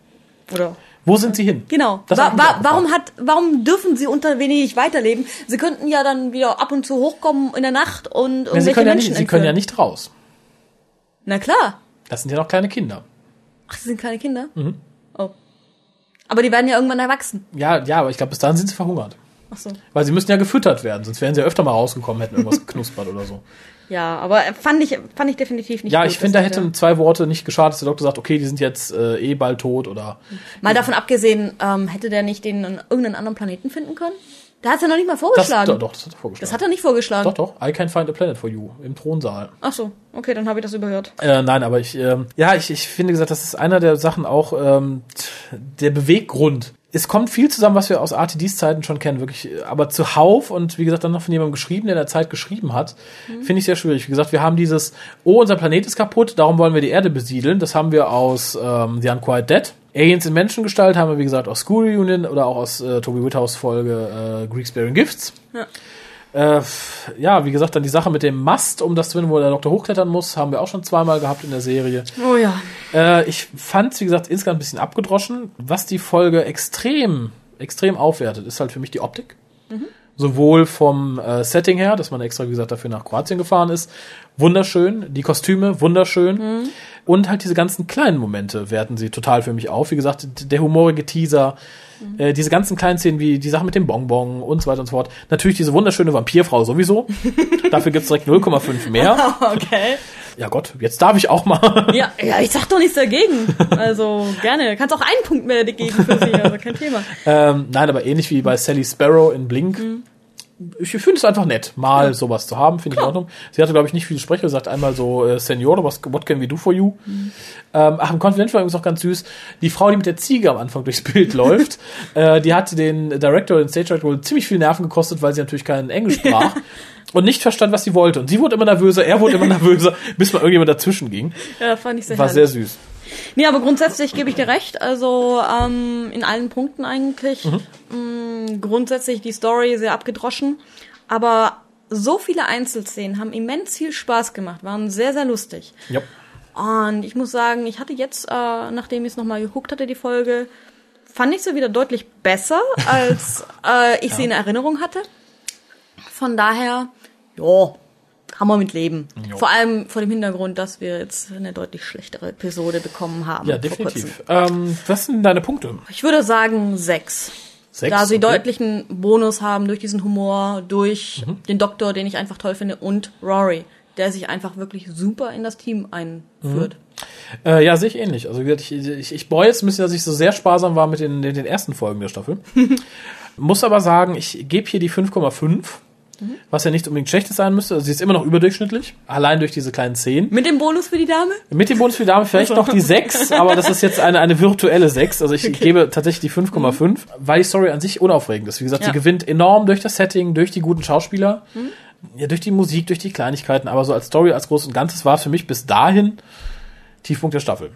Oder wo sind sie hin? Genau. Wa wa warum hat, warum dürfen sie unter wenig weiterleben? Sie könnten ja dann wieder ab und zu hochkommen in der Nacht und irgendwelche ja, sie können Menschen ja nicht, Sie können ja nicht raus. Na klar. Das sind ja noch kleine Kinder. Ach, das sind kleine Kinder? Mhm. Oh. Aber die werden ja irgendwann erwachsen. Ja, ja, aber ich glaube, bis dahin sind sie verhungert. Ach so. Weil sie müssen ja gefüttert werden, sonst wären sie ja öfter mal rausgekommen, hätten irgendwas geknuspert oder so. Ja, aber fand ich, fand ich definitiv nicht Ja, gut, ich finde, da hätten zwei Worte nicht geschadet, dass der Doktor sagt, okay, die sind jetzt äh, eh bald tot oder. Mal davon abgesehen, ähm, hätte der nicht den an irgendeinen anderen Planeten finden können? Da hat er noch nicht mal vorgeschlagen. Das, doch, das hat er vorgeschlagen. Das hat er nicht vorgeschlagen. Doch, doch. I can find a planet for you im Thronsaal. Ach so, okay, dann habe ich das überhört. Äh, nein, aber ich, äh, ja, ich, ich finde gesagt, das ist einer der Sachen auch ähm, der Beweggrund, es kommt viel zusammen, was wir aus RTDs Zeiten schon kennen, wirklich. Aber zuhauf und wie gesagt dann noch von jemandem geschrieben, der in der Zeit geschrieben hat, mhm. finde ich sehr schwierig. Wie gesagt, wir haben dieses, oh, unser Planet ist kaputt, darum wollen wir die Erde besiedeln. Das haben wir aus ähm, The Unquiet Dead. Aliens in Menschengestalt haben wir, wie gesagt, aus School Reunion oder auch aus äh, Toby Whithouse Folge äh, Greeks Bearing Gifts. Ja. Äh, ja, wie gesagt, dann die Sache mit dem Mast, um das zu finden, wo der Doktor hochklettern muss, haben wir auch schon zweimal gehabt in der Serie. Oh ja. Äh, ich fand wie gesagt, insgesamt ein bisschen abgedroschen. Was die Folge extrem, extrem aufwertet, ist halt für mich die Optik. Mhm. Sowohl vom äh, Setting her, dass man extra, wie gesagt, dafür nach Kroatien gefahren ist. Wunderschön. Die Kostüme, wunderschön. Mhm. Und halt diese ganzen kleinen Momente werten sie total für mich auf. Wie gesagt, der humorige Teaser, Mhm. Äh, diese ganzen kleinen Szenen wie die Sache mit dem Bonbon und so weiter und so fort. Natürlich diese wunderschöne Vampirfrau sowieso. Dafür gibt's direkt 0,5 mehr. okay. Ja Gott, jetzt darf ich auch mal. Ja, ja, ich sag doch nichts dagegen. Also gerne. Kannst auch einen Punkt mehr geben für sie, also kein Thema. Ähm, nein, aber ähnlich wie bei Sally Sparrow in Blink. Ich finde es einfach nett, mal sowas zu haben, finde ich in Ordnung. Sie hatte, glaube ich, nicht viele Sprecher, sie sagt einmal so, äh, Senor, was, what can we do for you? Ähm, ach, im Confidential war übrigens auch ganz süß. Die Frau, die mit der Ziege am Anfang durchs Bild läuft, äh, die hatte den Director, den Stage Director wohl ziemlich viel Nerven gekostet, weil sie natürlich kein Englisch sprach. Und nicht verstand, was sie wollte. Und sie wurde immer nervöser, er wurde immer nervöser, bis mal irgendjemand dazwischen ging. Ja, fand ich sehr War herrlich. sehr süß. Nee, aber grundsätzlich gebe ich dir recht. Also ähm, in allen Punkten eigentlich. Mm, grundsätzlich die Story sehr abgedroschen. Aber so viele Einzelszenen haben immens viel Spaß gemacht, waren sehr, sehr lustig. Ja. Und ich muss sagen, ich hatte jetzt, äh, nachdem ich es nochmal geguckt hatte, die Folge, fand ich sie wieder deutlich besser, als äh, ich sie in Erinnerung hatte. Von daher, ja, kann man mit leben. Jo. Vor allem vor dem Hintergrund, dass wir jetzt eine deutlich schlechtere Episode bekommen haben. Ja, definitiv. Ähm, was sind deine Punkte? Ich würde sagen sechs. Sechs? Da sie Okay. deutlichen Bonus haben durch diesen Humor, durch Mhm. den Doktor, den ich einfach toll finde, und Rory, der sich einfach wirklich super in das Team einführt. Äh, ja, sehe ich ähnlich. Also wie gesagt, ich, ich, ich bereue jetzt ein bisschen, dass ich so sehr sparsam war mit den, den, den ersten Folgen der Staffel. Muss aber sagen, ich gebe hier die 5,5, was ja nicht unbedingt schlechtes sein müsste. Also sie ist immer noch überdurchschnittlich, allein durch diese kleinen Szenen. Mit dem Bonus für die Dame? Mit dem Bonus für die Dame vielleicht noch die 6, aber das ist jetzt eine, eine virtuelle 6. Also ich gebe tatsächlich die 5,5, weil die Story an sich unaufregend ist. Wie gesagt, Ja. sie gewinnt enorm durch das Setting, durch die guten Schauspieler, ja, durch die Musik, durch die Kleinigkeiten, aber so als Story, als Großes und Ganzes war es für mich bis dahin Tiefpunkt der Staffel.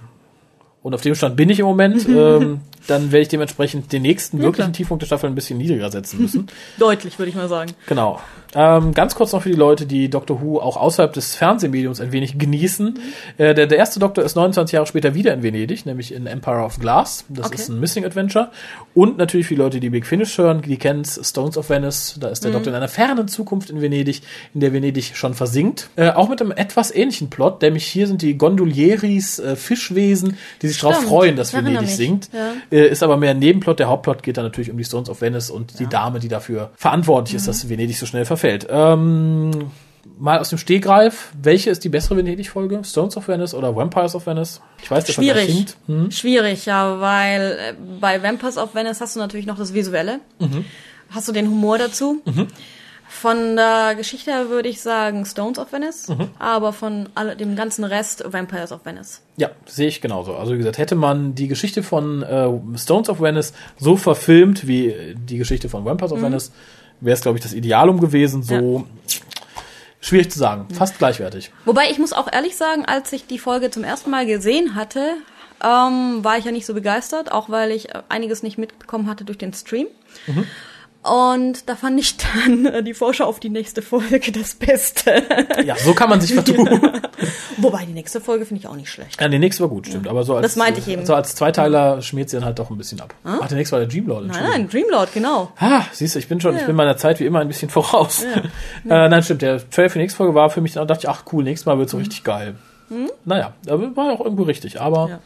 Und auf dem Stand bin ich im Moment. ähm, dann werde ich dementsprechend den nächsten wirklichen Tiefpunkt der Staffel ein bisschen niedriger setzen müssen. Deutlich, würde ich mal sagen. Genau. Ähm, ganz kurz noch für die Leute, die Doctor Who auch außerhalb des Fernsehmediums ein wenig genießen. Äh, der, der erste Doktor ist 29 Jahre später wieder in Venedig, nämlich in Empire of Glass. Das Okay. ist ein Missing Adventure. Und natürlich für die Leute, die Big Finish hören, die kennen Stones of Venice. Da ist der Doktor in einer fernen Zukunft in Venedig, in der Venedig schon versinkt. Äh, auch mit einem etwas ähnlichen Plot, nämlich hier sind die Gondolieris, äh, Fischwesen, die sich darauf freuen, dass Venedig mich. sinkt. Ja. Äh, ist aber mehr ein Nebenplot. Der Hauptplot geht dann natürlich um die Stones of Venice und die Dame, die dafür verantwortlich Mhm. ist, dass Venedig so schnell verfällt. Ähm, mal aus dem Stehgreif, welche ist die bessere Venedig-Folge? Stones of Venice oder Vampires of Venice? Ich weiß, Vergleich Schwierig. hinkt. Hm? Schwierig, ja, weil äh, bei Vampires of Venice hast du natürlich noch das Visuelle. Mhm. Hast du den Humor dazu. Von der Geschichte her würde ich sagen Stones of Venice, Mhm. aber von alle, dem ganzen Rest Vampires of Venice. Ja, sehe ich genauso. Also wie gesagt, hätte man die Geschichte von äh, Stones of Venice so verfilmt wie die Geschichte von Vampires Mhm. of Venice, wäre es, glaube ich, das Idealum gewesen. So schwierig zu sagen. Fast gleichwertig. Wobei ich muss auch ehrlich sagen, als ich die Folge zum ersten Mal gesehen hatte, ähm, war ich ja nicht so begeistert, auch weil ich äh, einiges nicht mitbekommen hatte durch den Stream. Mhm. Und da fand ich dann äh, die Vorschau auf die nächste Folge das Beste. Ja, so kann man sich vertun. Wobei die nächste Folge finde ich auch nicht schlecht. Ja, der nächste war gut, stimmt. Aber so als, Das meinte ich eben. So als Zweiteiler schmiert sie dann halt doch ein bisschen ab. Ach, der nächste war der Dreamlord. Nein, nein, Dreamlord, genau. Ah, siehst du, ich bin schon, ich Ja. bin meiner Zeit wie immer ein bisschen voraus. Äh, nein, stimmt, der Trailer für die nächste Folge war für mich, da dachte ich, ach cool, nächstes Mal wird so richtig geil. Naja, aber war auch irgendwo richtig, aber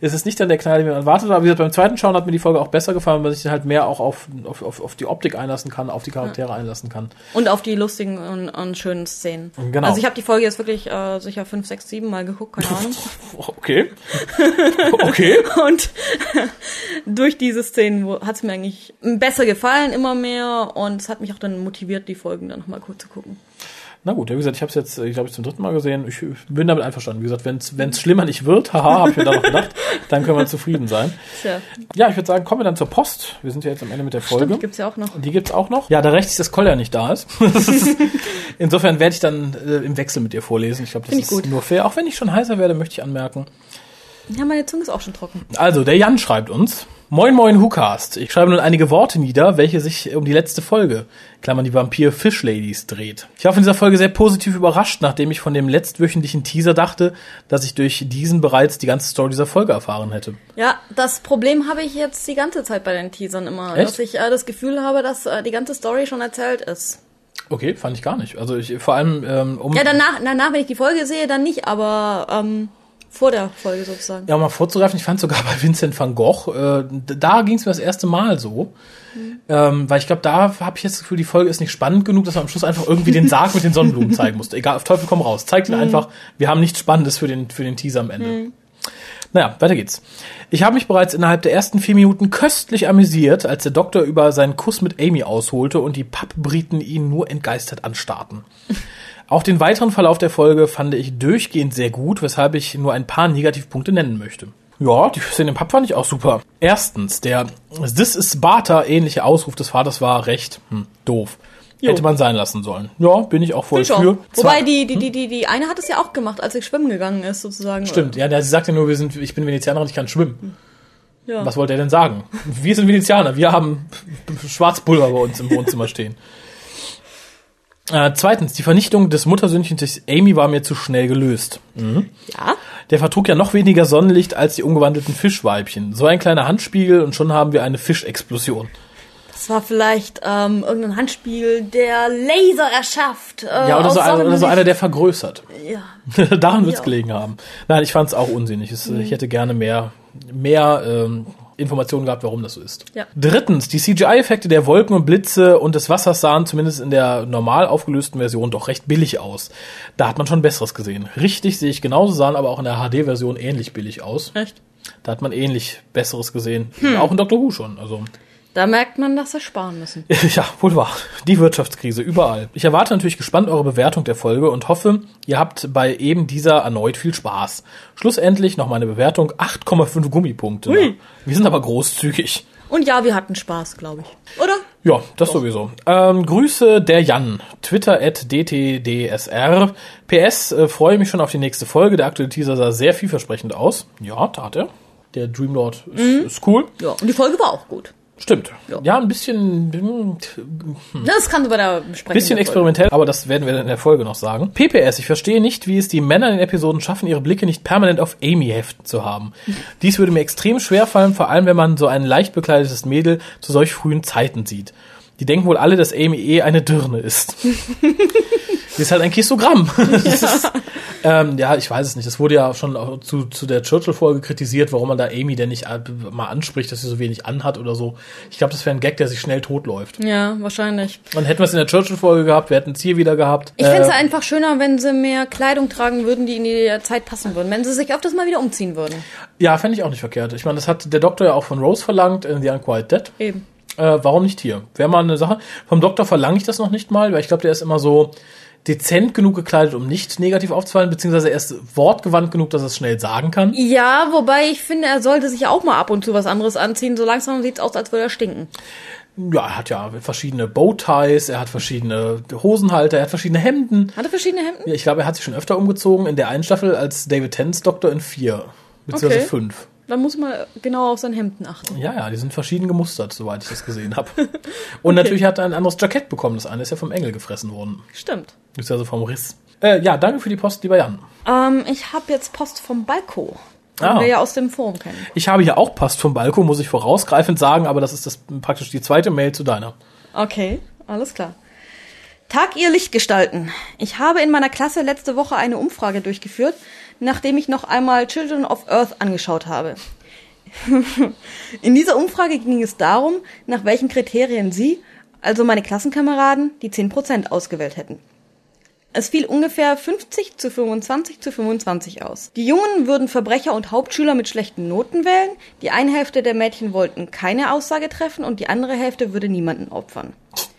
Ja. es ist nicht dann der Knall, den man erwartet hat. Aber wie gesagt, beim zweiten Schauen hat mir die Folge auch besser gefallen, weil man sich dann halt mehr auch auf, auf, auf, auf die Optik einlassen kann, auf die Charaktere einlassen kann. Und auf die lustigen und, und schönen Szenen. Genau. Also ich habe die Folge jetzt wirklich äh, sicher fünf, sechs, sieben Mal geguckt, keine Ahnung. Okay. okay. Und durch diese Szenen hat es mir eigentlich besser gefallen, immer mehr. Und es hat mich auch dann motiviert, die Folgen dann nochmal kurz zu gucken. Na gut, ja, wie gesagt, ich habe es jetzt, ich glaube ich, zum dritten Mal gesehen. Ich bin damit einverstanden. Wie gesagt, wenn es schlimmer nicht wird, haha, habe ich mir da noch gedacht, dann können wir zufrieden sein. Tja, Ja, ich würde sagen, kommen wir dann zur Post. Wir sind ja jetzt am Ende mit der Folge. stimmt, gibt's ja auch noch. Die gibt's auch noch. Ja, da rechts das Kolja nicht da ist. Ist- Insofern werde ich dann äh, im Wechsel mit dir vorlesen. Ich glaube, das ich ist gut. nur fair. Auch wenn ich schon heißer werde, möchte ich anmerken. Ja, meine Zunge ist auch schon trocken. Also, der Jan schreibt uns. Moin Moin Whocast. Ich schreibe nun einige Worte nieder, welche sich um die letzte Folge, Klammern die Vampir Fish Ladies, dreht. Ich war von dieser Folge sehr positiv überrascht, nachdem ich von dem letztwöchentlichen Teaser dachte, dass ich durch diesen bereits die ganze Story dieser Folge erfahren hätte. Ja, das Problem habe ich jetzt die ganze Zeit bei den Teasern immer. Echt? Dass ich äh, das Gefühl habe, dass äh, die ganze Story schon erzählt ist. Okay, fand ich gar nicht. Also ich vor allem ähm, um Ja, danach, danach, wenn ich die Folge sehe, dann nicht, aber ähm, vor der Folge sozusagen. Ja, um mal vorzugreifen, ich fand sogar bei Vincent van Gogh, äh, da ging es mir das erste Mal so. Mhm. Ähm, weil ich glaube, da habe ich jetzt das Gefühl, die Folge ist nicht spannend genug, dass man am Schluss einfach irgendwie den Sarg mit den Sonnenblumen zeigen musste. Egal, auf Teufel komm raus. Zeigt ihn mhm. einfach, wir haben nichts Spannendes für den, für den Teaser am Ende. Mhm. Naja, weiter geht's. Ich habe mich bereits innerhalb der ersten vier Minuten köstlich amüsiert, als der Doktor über seinen Kuss mit Amy ausholte und die Pappbriten ihn nur entgeistert anstarrten. Auch den weiteren Verlauf der Folge fand ich durchgehend sehr gut, weshalb ich nur ein paar Negativpunkte nennen möchte. Ja, die Szene im Pub fand ich auch super. Erstens, der This is Sparta ähnliche Ausruf des Vaters war recht hm, doof. Jo. Hätte man sein lassen sollen. Ja, bin ich auch voll für. Auch. Wobei die, die, die, die, die eine hat es ja auch gemacht, als sie schwimmen gegangen ist, sozusagen. Stimmt, ja, sie sagt ja nur, wir sind, ich bin Venezianerin, ich kann schwimmen. Ja. Was wollte er denn sagen? Wir sind Venezianer, wir haben Schwarzpulver bei uns im Wohnzimmer stehen. Äh, zweitens, die Vernichtung des Muttersöhnchens durch Amy war mir zu schnell gelöst. Mhm. Ja. Der vertrug ja noch weniger Sonnenlicht als die umgewandelten Fischweibchen. So ein kleiner Handspiegel und schon haben wir eine Fischexplosion. Das war vielleicht ähm, irgendein Handspiegel, der Laser erschafft. Äh, ja, oder so, ein, oder so einer, der vergrößert. Ja. Daran wird's ja. gelegen haben. Nein, ich fand es auch unsinnig. Es, mhm. Ich hätte gerne mehr, mehr ähm, Informationen gehabt, warum das so ist. Ja. Drittens, die CGI-Effekte der Wolken und Blitze und des Wassers sahen zumindest in der normal aufgelösten Version doch recht billig aus. Da hat man schon Besseres gesehen. Richtig sehe ich genauso, sahen aber auch in der HD-Version ähnlich billig aus. Echt? Da hat man ähnlich Besseres gesehen. Hm. Auch in Doctor Who schon. Also da merkt man, dass sie sparen müssen. Ja, wohl wahr. Die Wirtschaftskrise überall. Ich erwarte natürlich gespannt eure Bewertung der Folge und hoffe, ihr habt bei eben dieser erneut viel Spaß. Schlussendlich noch meine Bewertung 8,5 Gummipunkte. Ui. Wir sind aber großzügig. Und ja, wir hatten Spaß, glaube ich. Oder? Ja, das Doch. sowieso. Ähm, Grüße der Jan. Twitter at dtdsr. PS, äh, freue mich schon auf die nächste Folge. Der aktuelle Teaser sah sehr vielversprechend aus. Ja, tat er. Der Dreamlord ist, mhm. ist cool. Ja, und die Folge war auch gut. Stimmt. Ja. ja, ein bisschen. Hm. Das kann bei der Besprechung. Bisschen experimentell, aber das werden wir in der Folge noch sagen. PPS, ich verstehe nicht, wie es die Männer in den Episoden schaffen, ihre Blicke nicht permanent auf Amy heften zu haben. Dies würde mir extrem schwer fallen, vor allem wenn man so ein leicht bekleidetes Mädel zu solch frühen Zeiten sieht. Die denken wohl alle, dass Amy eh eine Dirne ist. Ist halt ein Kistogramm. Ja. ähm, ja, ich weiß es nicht. Es wurde ja schon zu, zu der Churchill-Folge kritisiert, warum man da Amy denn nicht mal anspricht, dass sie so wenig anhat oder so. Ich glaube, das wäre ein Gag, der sich schnell totläuft. Ja, wahrscheinlich. Und hätten wir es in der Churchill-Folge gehabt, wir hätten es hier wieder gehabt. Ich äh, fände es einfach schöner, wenn sie mehr Kleidung tragen würden, die in die Zeit passen würden. Wenn sie sich öfters mal wieder umziehen würden. Ja, fände ich auch nicht verkehrt. Ich meine, das hat der Doktor ja auch von Rose verlangt in The Unquiet Dead. Eben. Äh, warum nicht hier? Wäre mal eine Sache. Vom Doktor verlange ich das noch nicht mal, weil ich glaube, der ist immer so dezent genug gekleidet, um nicht negativ aufzufallen, beziehungsweise er ist wortgewandt genug, dass er es schnell sagen kann. Ja, wobei ich finde, er sollte sich auch mal ab und zu was anderes anziehen. So langsam sieht es aus, als würde er stinken. Ja, er hat ja verschiedene Bowties, er hat verschiedene Hosenhalter, er hat verschiedene Hemden. Hat er verschiedene Hemden? Ja, ich glaube, er hat sich schon öfter umgezogen in der einen Staffel als David Tennants Doktor in vier, beziehungsweise okay. fünf. Da muss man genau auf seine Hemden achten. Ja, ja, die sind verschieden gemustert, soweit ich das gesehen habe. Und okay. natürlich hat er ein anderes Jackett bekommen. Das eine ist ja vom Engel gefressen worden. Stimmt. Ist ja so vom Riss. Äh, ja, danke für die Post, lieber Jan. Ähm, ich habe jetzt Post vom Balko. Ah. wir ja aus dem Forum kennen. Ich habe hier auch Post vom Balko, muss ich vorausgreifend sagen, aber das ist das praktisch die zweite Mail zu deiner. Okay, alles klar. Tag ihr Lichtgestalten. Ich habe in meiner Klasse letzte Woche eine Umfrage durchgeführt, nachdem ich noch einmal Children of Earth angeschaut habe. In dieser Umfrage ging es darum, nach welchen Kriterien Sie, also meine Klassenkameraden, die 10% ausgewählt hätten. Es fiel ungefähr 50 zu 25 zu 25 aus. Die Jungen würden Verbrecher und Hauptschüler mit schlechten Noten wählen, die eine Hälfte der Mädchen wollten keine Aussage treffen und die andere Hälfte würde niemanden opfern.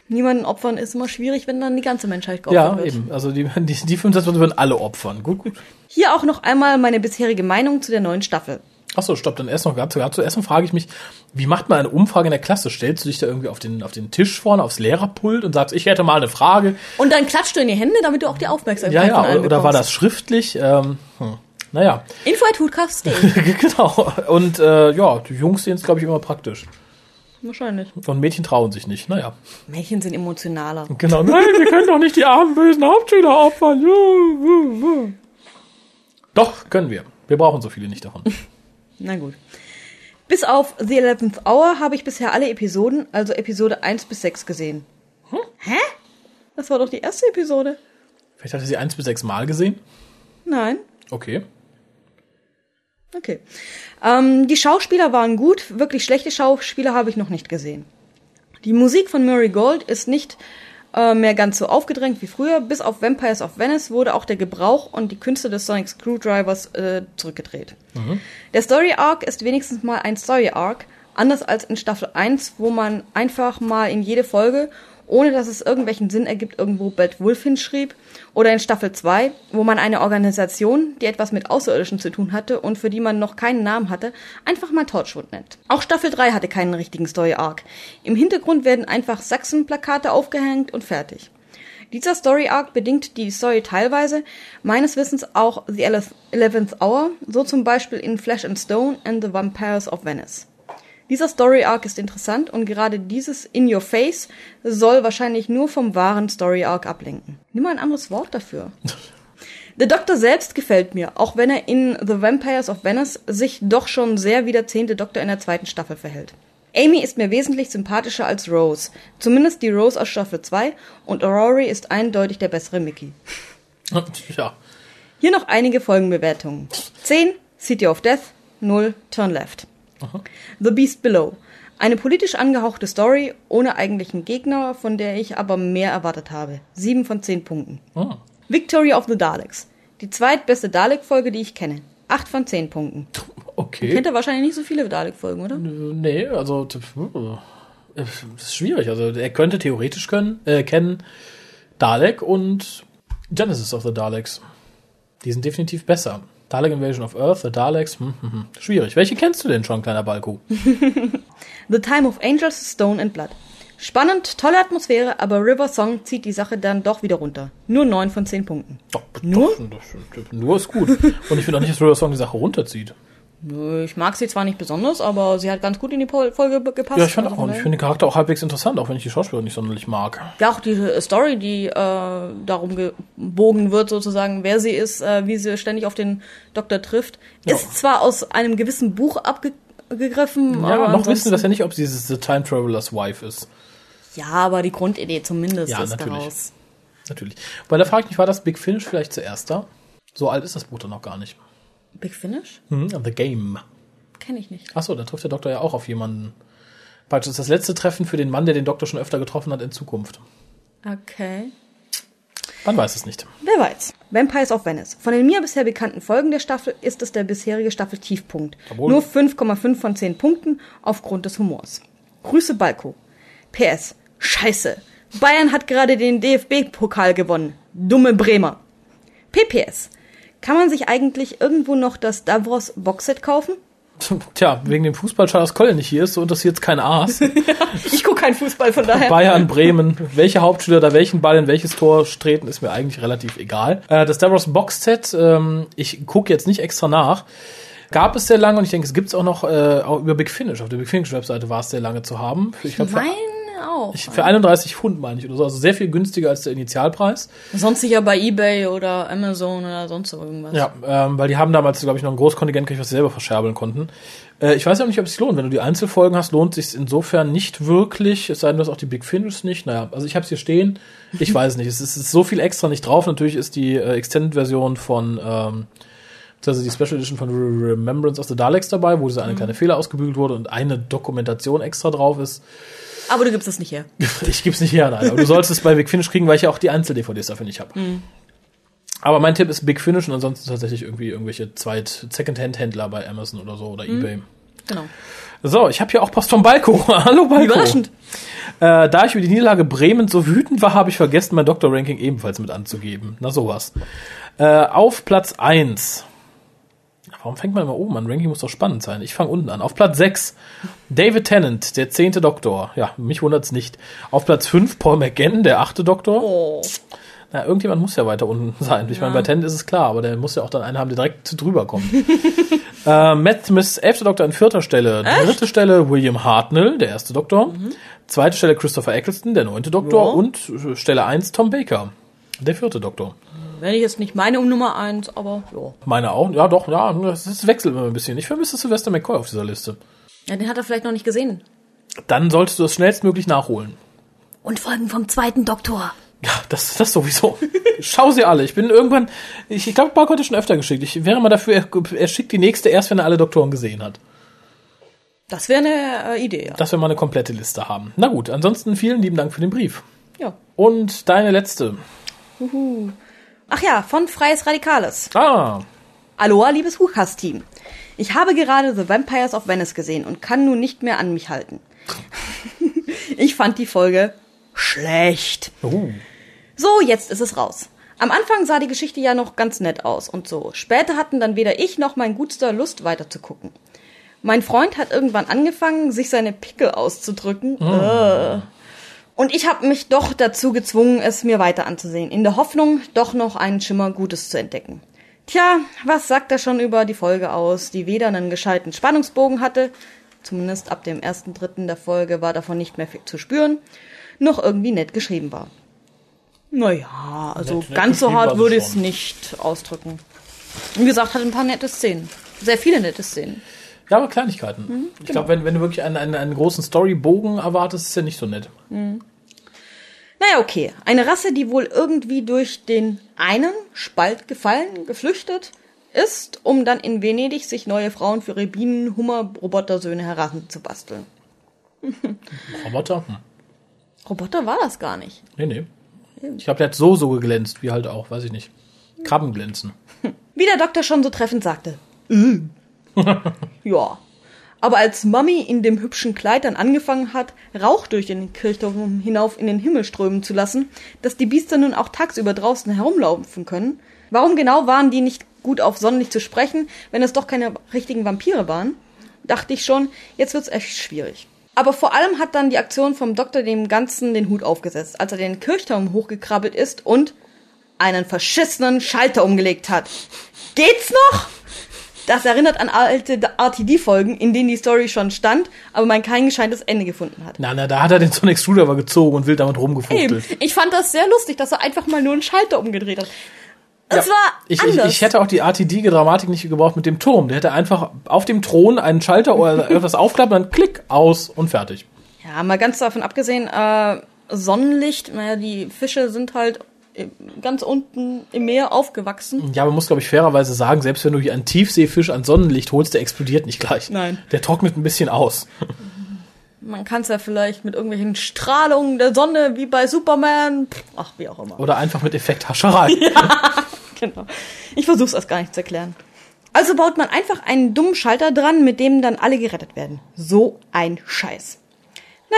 Niemanden opfern ist immer schwierig, wenn dann die ganze Menschheit geopfert ja, wird. Ja, eben. Also die, die, die 25 würden alle opfern. Gut, gut. Hier auch noch einmal meine bisherige Meinung zu der neuen Staffel. Achso, stopp, dann erst noch, dazu erst noch frage ich mich, wie macht man eine Umfrage in der Klasse? Stellst du dich da irgendwie auf den, auf den Tisch vorne, aufs Lehrerpult und sagst, ich hätte mal eine Frage? Und dann klatscht du in die Hände, damit du auch die Aufmerksamkeit Ja, ja, oder war das schriftlich? Ähm, hm. Naja. Info at Genau. Und äh, ja, die Jungs sehen es, glaube ich, immer praktisch. Wahrscheinlich. Und Mädchen trauen sich nicht, naja. Mädchen sind emotionaler. Genau. Nein, wir können doch nicht die armen, bösen Hauptschüler opfern. Doch, können wir. Wir brauchen so viele nicht davon. Na gut. Bis auf The Eleventh Hour habe ich bisher alle Episoden, also Episode 1 bis 6 gesehen. Hm? Hä? Das war doch die erste Episode. Vielleicht hat er sie 1 bis 6 Mal gesehen? Nein. Okay. Okay. Ähm, die Schauspieler waren gut, wirklich schlechte Schauspieler habe ich noch nicht gesehen. Die Musik von Murray Gold ist nicht äh, mehr ganz so aufgedrängt wie früher. Bis auf Vampires of Venice wurde auch der Gebrauch und die Künste des Sonic Screwdrivers äh, zurückgedreht. Mhm. Der Story Arc ist wenigstens mal ein Story Arc, anders als in Staffel 1, wo man einfach mal in jede Folge ohne dass es irgendwelchen Sinn ergibt, irgendwo Bad Wolf hinschrieb. Oder in Staffel 2, wo man eine Organisation, die etwas mit Außerirdischen zu tun hatte und für die man noch keinen Namen hatte, einfach mal Torchwood nennt. Auch Staffel 3 hatte keinen richtigen Story-Arc. Im Hintergrund werden einfach Sachsen-Plakate aufgehängt und fertig. Dieser Story Arc bedingt die Story teilweise, meines Wissens auch The Eleventh Hour, so zum Beispiel in Flesh and Stone and the Vampires of Venice. Dieser Story Arc ist interessant und gerade dieses In Your Face soll wahrscheinlich nur vom wahren Story Arc ablenken. Nimm mal ein anderes Wort dafür. Der Doktor selbst gefällt mir, auch wenn er in The Vampires of Venice sich doch schon sehr wie der zehnte Doktor in der zweiten Staffel verhält. Amy ist mir wesentlich sympathischer als Rose, zumindest die Rose aus Staffel 2 und Rory ist eindeutig der bessere Mickey. Ja. Hier noch einige Folgenbewertungen. 10 City of Death, 0 Turn Left. Aha. The Beast Below. Eine politisch angehauchte Story ohne eigentlichen Gegner, von der ich aber mehr erwartet habe. Sieben von zehn Punkten. Oh. Victory of the Daleks. Die zweitbeste Dalek-Folge, die ich kenne. Acht von zehn Punkten. Okay. Kennt ja wahrscheinlich nicht so viele Dalek-Folgen, oder? Nee, also uh, das ist schwierig. Also er könnte theoretisch können, äh, kennen Dalek und Genesis of the Daleks. Die sind definitiv besser. Dalek Invasion of Earth, The Daleks, hm, hm, hm. schwierig. Welche kennst du denn schon, kleiner Balko? The Time of Angels, Stone and Blood. Spannend, tolle Atmosphäre, aber River Song zieht die Sache dann doch wieder runter. Nur 9 von 10 Punkten. Doch, nur? Doch, nur ist gut. Und ich finde auch nicht, dass River Song die Sache runterzieht. Ich mag sie zwar nicht besonders, aber sie hat ganz gut in die Folge gepasst. Ja, ich fand also auch. Ich finde den Charakter auch halbwegs interessant, auch wenn ich die Schauspielerin nicht sonderlich mag. Ja, auch die Story, die äh, darum gebogen wird, sozusagen, wer sie ist, äh, wie sie ständig auf den Doktor trifft, ja. ist zwar aus einem gewissen Buch abgegriffen. Ja, aber noch wissen wir das ja nicht, ob sie The Time Traveler's Wife ist. Ja, aber die Grundidee zumindest ja, ist natürlich. daraus. Natürlich. Weil da frage ich mich, war das Big Finish vielleicht zuerst da? So alt ist das Buch dann noch gar nicht. Big Finish? Mhm, The Game. Kenne ich nicht. Achso, da trifft der Doktor ja auch auf jemanden. Praktisch ist das letzte Treffen für den Mann, der den Doktor schon öfter getroffen hat in Zukunft. Okay. Man weiß es nicht. Wer weiß. Vampires of Venice. Von den mir bisher bekannten Folgen der Staffel ist es der bisherige Staffel-Tiefpunkt. Nur 5,5 von 10 Punkten aufgrund des Humors. Grüße Balko. PS. Scheiße. Bayern hat gerade den DFB-Pokal gewonnen. Dumme Bremer. PPS. Kann man sich eigentlich irgendwo noch das Davros Boxset kaufen? Tja, wegen dem Fußball Charles Kolle nicht hier ist, so interessiert es kein Aas. ich gucke keinen Fußball, von daher. Bayern, Bremen, welche Hauptspieler da welchen Ball in welches Tor treten, ist mir eigentlich relativ egal. Äh, das Davros Boxset, ähm, ich gucke jetzt nicht extra nach, gab es sehr lange und ich denke, es gibt es auch noch äh, auch über Big Finish. Auf der Big Finish Webseite war es sehr lange zu haben. Ich, ich meine auch. Ich, für 31 Pfund meine ich oder so, also sehr viel günstiger als der Initialpreis. Sonst sicher bei eBay oder Amazon oder sonst irgendwas. Ja, ähm, weil die haben damals, glaube ich, noch ein Großkontingent, was sie selber verscherbeln konnten. Äh, ich weiß auch nicht, ob es sich lohnt. Wenn du die Einzelfolgen hast, lohnt sich insofern nicht wirklich. Es sei denn, du hast auch die Big Finish nicht. Naja, also ich habe es hier stehen. Ich weiß nicht. Es ist, es ist, so viel extra nicht drauf. Natürlich ist die äh, Extended-Version von ähm, also die Special Edition von Remembrance of the Daleks dabei, wo diese eine mhm. kleine Fehler ausgebügelt wurde und eine Dokumentation extra drauf ist. Aber du gibst es nicht her. ich gib's nicht her, nein. Aber du sollst es bei Big Finish kriegen, weil ich ja auch die Einzel-DVDs dafür nicht habe. Mhm. Aber mein Tipp ist Big Finish und ansonsten tatsächlich irgendwie irgendwelche Zweit Second-Hand-Händler bei Amazon oder so oder mhm. Ebay. Genau. So, ich habe hier auch Post vom Balko. Hallo Balko. Überraschend. Äh, da ich über die Niederlage Bremen so wütend war, habe ich vergessen, mein Doktor-Ranking ebenfalls mit anzugeben. Na sowas. Äh, auf Platz eins Warum fängt man immer oben an? Ranking muss doch spannend sein. Ich fange unten an. Auf Platz 6 David Tennant, der zehnte Doktor. Ja, mich wundert's nicht. Auf Platz 5 Paul McGann, der achte Doktor. Oh. Na, irgendjemand muss ja weiter unten sein. Ich ja. meine, bei Tennant ist es klar, aber der muss ja auch dann einen haben, der direkt drüber kommt. äh, Matt Smith, elfte Doktor an vierter Stelle. Echt? Dritte Stelle William Hartnell, der erste Doktor. Mhm. Zweite Stelle Christopher Eccleston, der neunte Doktor. Ja. Und Stelle 1 Tom Baker, der vierte Doktor. Wenn ich jetzt nicht meine um Nummer eins, aber ja. Meine auch, ja doch, ja, es wechselt immer ein bisschen. Ich vermisse Sylvester McCoy auf dieser Liste. Ja, den hat er vielleicht noch nicht gesehen. Dann solltest du das schnellstmöglich nachholen. Und Folgen vom zweiten Doktor. Ja, das, das sowieso. Schau sie alle. Ich bin irgendwann, ich, ich glaube, Bark hat schon öfter geschickt. Ich wäre mal dafür, er, er schickt die nächste erst, wenn er alle Doktoren gesehen hat. Das wäre eine äh, Idee, ja. Dass wir mal eine komplette Liste haben. Na gut, ansonsten vielen lieben Dank für den Brief. ja. Und deine letzte. Uhu. Ach ja, von Freies Radikales. Ah, Aloha, liebes Huchas-Team. Ich habe gerade The Vampires of Venice gesehen und kann nun nicht mehr an mich halten. ich fand die Folge schlecht. uh, So, jetzt ist es raus. Am Anfang sah die Geschichte ja noch ganz nett aus und so. Später hatten dann weder ich noch mein Gutster Lust weiterzugucken. Mein Freund hat irgendwann angefangen, sich seine Pickel auszudrücken. Äh. Und ich habe mich doch dazu gezwungen, es mir weiter anzusehen, in der Hoffnung, doch noch einen Schimmer Gutes zu entdecken. Tja, was sagt er schon über die Folge aus, die weder einen gescheiten Spannungsbogen hatte, zumindest ab dem ersten Dritten der Folge war davon nicht mehr viel zu spüren, noch irgendwie nett geschrieben war. Naja, also Nett- nett ganz so hart würde ich es nicht ausdrücken. Wie gesagt, hat ein paar nette Szenen. Sehr viele nette Szenen. Ja, aber Kleinigkeiten. Mhm, Ich genau. glaube, wenn, wenn du wirklich einen, einen, einen großen Storybogen erwartest, ist ja nicht so nett. Naja, okay. Eine Rasse, die wohl irgendwie durch den einen Spalt gefallen, geflüchtet ist, um dann in Venedig sich neue Frauen für ihre Bienen, Hummer, Robotersöhne heranzubasteln. Roboter? Hm. Roboter war das gar nicht. Nee, nee. Ich glaube, der hat so, so geglänzt, wie halt auch, weiß ich nicht. Krabben glänzen. Wie der Doktor schon so treffend sagte. Ja. Aber als Mami in dem hübschen Kleid dann angefangen hat, Rauch durch den Kirchturm hinauf in den Himmel strömen zu lassen, dass die Biester nun auch tagsüber draußen herumlaufen können, warum genau waren die nicht gut auf Sonnenlicht zu sprechen, wenn es doch keine richtigen Vampire waren? Dachte ich schon, jetzt wird's echt schwierig. Aber vor allem hat dann die Aktion vom Doktor dem Ganzen den Hut aufgesetzt, als er den Kirchturm hochgekrabbelt ist und einen verschissenen Schalter umgelegt hat. Geht's noch? Das erinnert an alte RTD-Folgen, in denen die Story schon stand, aber man kein gescheites Ende gefunden hat. Na, na, da hat er den Sonic Screwdriver gezogen und wild damit Eben. rumgefuchtelt. Ich fand das sehr lustig, dass er einfach mal nur einen Schalter umgedreht hat. Das Ja, war ich, ich, anders. ich hätte auch die RTD-Dramatik nicht gebraucht mit dem Turm. Der hätte einfach auf dem Thron einen Schalter oder etwas aufklappen, dann klick, aus und fertig. ja, mal ganz davon abgesehen, äh, Sonnenlicht, naja, die Fische sind halt ganz unten im Meer aufgewachsen. Ja, man muss, glaube ich, fairerweise sagen, selbst wenn du hier einen Tiefseefisch an Sonnenlicht holst, der explodiert nicht gleich. Nein. Der trocknet ein bisschen aus. Man kann es ja vielleicht mit irgendwelchen Strahlungen der Sonne, wie bei Superman, ach, wie auch immer. Oder einfach mit Effekthascherei. Genau. Ich versuch's erst gar nicht zu erklären. Also baut man einfach einen dummen Schalter dran, mit dem dann alle gerettet werden. So ein Scheiß.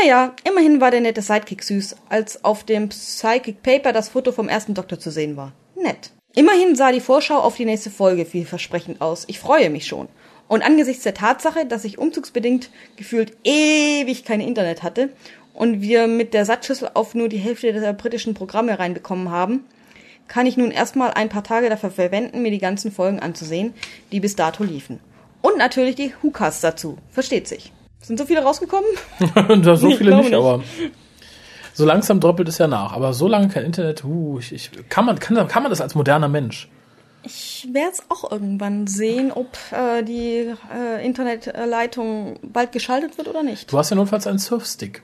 Naja, immerhin war der nette Sidekick süß, als auf dem Psychic Paper das Foto vom ersten Doktor zu sehen war. Nett. Immerhin sah die Vorschau auf die nächste Folge vielversprechend aus. Ich freue mich schon. Und angesichts der Tatsache, dass ich umzugsbedingt gefühlt ewig kein Internet hatte und wir mit der Satzschüssel auf nur die Hälfte der britischen Programme reinbekommen haben, kann ich nun erstmal ein paar Tage dafür verwenden, mir die ganzen Folgen anzusehen, die bis dato liefen. Und natürlich die Hukas dazu. Versteht sich. Sind so viele rausgekommen? da so viele nicht, nicht. aber so langsam doppelt es ja nach. Aber so lange kein Internet, uh, ich, ich, kann, man, kann, kann man das als moderner Mensch? Ich werde es auch irgendwann sehen, ob äh, die äh, Internetleitung bald geschaltet wird oder nicht. Du hast ja notfalls einen Surfstick.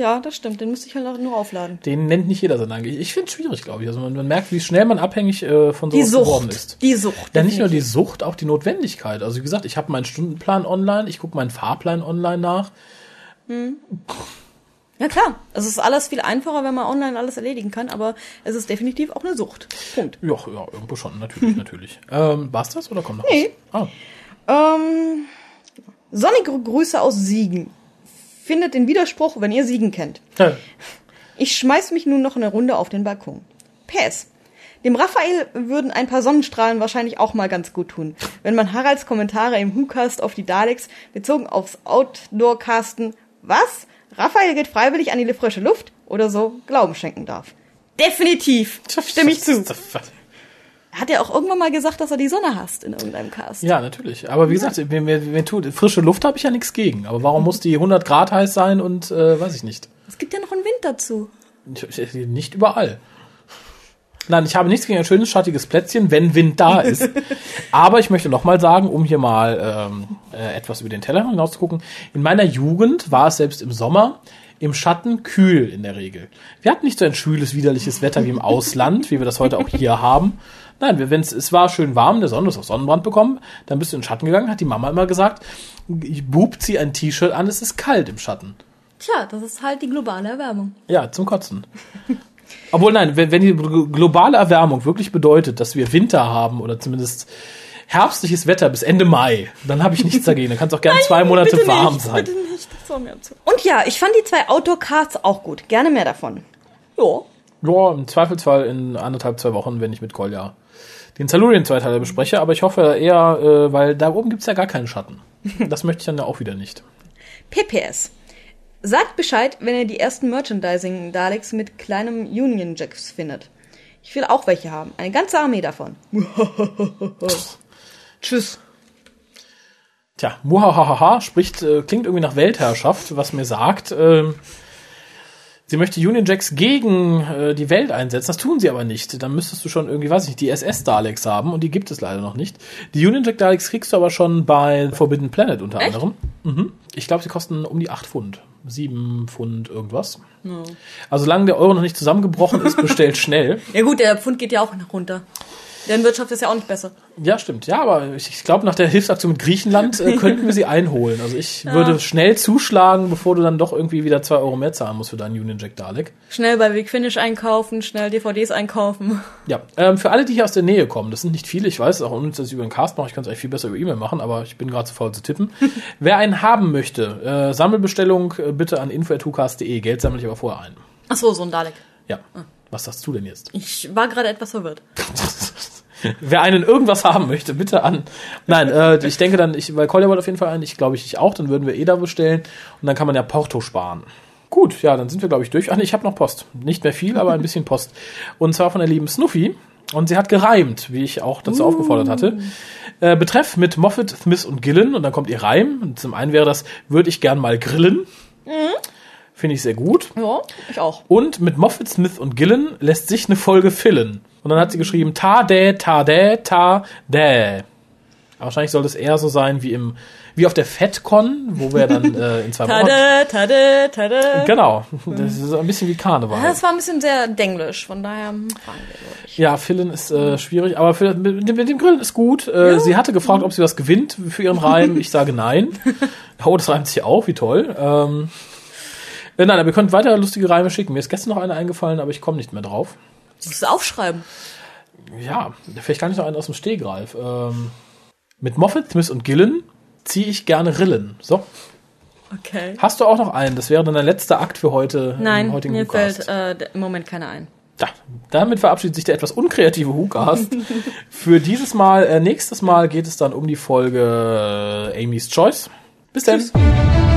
Ja, das stimmt. Den müsste ich halt auch nur aufladen. Den nennt nicht jeder sein eigentlich. Ich finde es schwierig, glaube ich. Also man, man merkt, wie schnell man abhängig äh, von sowas geworden ist. Die Sucht. Ja, nicht nur die. Sucht, auch die Notwendigkeit. Also wie gesagt, ich habe meinen Stundenplan online, ich gucke meinen Fahrplan online nach. Ja klar, es ist alles viel einfacher, wenn man online alles erledigen kann, aber es ist definitiv auch eine Sucht. Punkt. Ja, ja irgendwo schon, natürlich, natürlich. Ähm, war's das oder kommt noch Nee. was? Ah. Ähm, sonnige Grüße aus Siegen. Findet den Widerspruch, wenn ihr Siegen kennt. Ja. Ich schmeiß mich nun noch eine Runde auf den Balkon. PS. Dem Raphael würden ein paar Sonnenstrahlen wahrscheinlich auch mal ganz gut tun, wenn man Haralds Kommentare im WhoCast auf die Daleks bezogen aufs Outdoor-Casten was? Raphael geht freiwillig an die frische Luft oder so Glauben schenken darf. Definitiv. Stimme ich zu. Hat ja auch irgendwann mal gesagt, dass er die Sonne hasst in irgendeinem Cast. Ja, natürlich. Aber wie gesagt, mir, mir, mir tut, frische Luft habe ich ja nichts gegen. Aber warum muss die 100 Grad heiß sein und äh, weiß ich nicht. Es gibt ja noch einen Wind dazu. Ich- ich- Nicht überall. Nein, ich habe nichts gegen ein schönes, schattiges Plätzchen, wenn Wind da ist. Aber ich möchte noch mal sagen, um hier mal ähm, äh, etwas über den Teller hinaus zu gucken. In meiner Jugend war es selbst im Sommer im Schatten kühl in der Regel. Wir hatten nicht so ein schwüles, widerliches Wetter wie im Ausland, wie wir das heute auch hier haben. Nein, wenn es war schön warm, der Sonne ist auf Sonnenbrand bekommen, dann bist du in den Schatten gegangen, hat die Mama immer gesagt, Bub, zieh ein T-Shirt an, es ist kalt im Schatten. Tja, das ist halt die globale Erwärmung. Ja, zum Kotzen. Obwohl, nein, wenn, wenn die globale Erwärmung wirklich bedeutet, dass wir Winter haben oder zumindest herbstliches Wetter bis Ende Mai, dann habe ich nichts dagegen. Dann kann es auch gerne zwei Monate bitte warm nicht, sein. Bitte nicht, das war mir zu. Und ja, ich fand die zwei Outdoor-Cards auch gut. Gerne mehr davon. Ja. Ja, im Zweifelsfall in anderthalb, zwei Wochen, wenn ich mit Kolja den Salurien-Zweiteiler bespreche, aber ich hoffe eher, äh, weil da oben gibt's ja gar keinen Schatten. Das möchte ich dann ja auch wieder nicht. PPS. Sagt Bescheid, wenn ihr die ersten Merchandising-Daleks mit kleinem Union Jacks findet. Ich will auch welche haben. Eine ganze Armee davon. Tschüss. Tja, muhahaha spricht, äh, klingt irgendwie nach Weltherrschaft, was mir sagt, ähm, sie möchte Union Jacks gegen äh, die Welt einsetzen. Das tun sie aber nicht. Dann müsstest du schon irgendwie, weiß ich nicht, die SS-Daleks haben und die gibt es leider noch nicht. Die Union Jack Daleks kriegst du aber schon bei Forbidden Planet unter Echt? anderem. Mhm. Ich glaube, sie kosten um die 8 Pfund. 7 Pfund irgendwas. Also solange der Euro noch nicht zusammengebrochen ist, bestellt schnell. Ja gut, der Pfund geht ja auch nach runter. Deren Wirtschaft ist ja auch nicht besser. Ja, stimmt. Ja, aber ich, ich glaube, nach der Hilfsaktion mit Griechenland äh, könnten wir sie einholen. Also ich würde schnell zuschlagen, bevor du dann doch irgendwie wieder zwei Euro mehr zahlen musst für deinen Union Jack Dalek. Schnell bei Big Finish einkaufen, schnell DVDs einkaufen. Ja, ähm, für alle, die hier aus der Nähe kommen, das sind nicht viele, ich weiß, es auch unnütz, dass ich über den Cast mache, ich kann es eigentlich viel besser über E-Mail machen, aber ich bin gerade zu faul zu tippen. Wer einen haben möchte, äh, Sammelbestellung äh, bitte an info.tucast.de, Geld sammle ich aber vorher ein. Ach so, so ein Dalek. Ja, was sagst du denn jetzt? Ich war gerade etwas verwirrt. Wer einen irgendwas haben möchte, bitte an. Nein, äh, ich denke dann, ich, weil Kolja wollte auf jeden Fall einen, ich glaube ich, ich auch, dann würden wir eh da bestellen und dann kann man ja Porto sparen. Gut, ja, dann sind wir, glaube ich, durch. Ach nee, ich habe noch Post. Nicht mehr viel, aber ein bisschen Post. Und zwar von der lieben Snuffy. Und sie hat gereimt, wie ich auch dazu aufgefordert hatte. Äh, Betreff mit Moffat, Smith und Gillen. Und dann kommt ihr Reim. Und zum einen wäre das, würde ich gern mal grillen. Finde ich sehr gut. Ja, ich auch. Und mit Moffat, Smith und Gillen lässt sich eine Folge fillen. Und dann hat sie geschrieben, ta dä, ta dä, ta. Aber Wahrscheinlich soll das eher so sein wie im, wie auf der FedCon, wo wir dann äh, in zwei Wochen. Tada, tada, tada. Genau. Das ist ein bisschen wie Karneval. Das war ein bisschen sehr denglisch, von daher fahren wir durch. Ja, Fillen ist äh, schwierig, aber für, mit, dem- mit dem Grillen ist gut. Äh, Sie hatte gefragt, ob sie was gewinnt für ihren Reim. Ich sage nein. Oh, das reimt sich auch, wie toll. Ähm, äh, nein, aber ihr könnt weiter lustige Reime schicken. Mir ist gestern noch eine eingefallen, aber ich komme nicht mehr drauf. Du musst es aufschreiben. Ja, vielleicht kann ich noch einen aus dem Stehgreif. Ähm, mit Moffat, Smith und Gillen ziehe ich gerne Rillen. So, Okay. hast du auch noch einen? Das wäre dann der letzte Akt für heute Nein, heutigen mir WhoCast. fällt äh, im Moment keiner ein. Ja, damit verabschiedet sich der etwas unkreative WhoCast. Für dieses Mal, äh, nächstes Mal geht es dann um die Folge äh, Amy's Choice. Bis dann.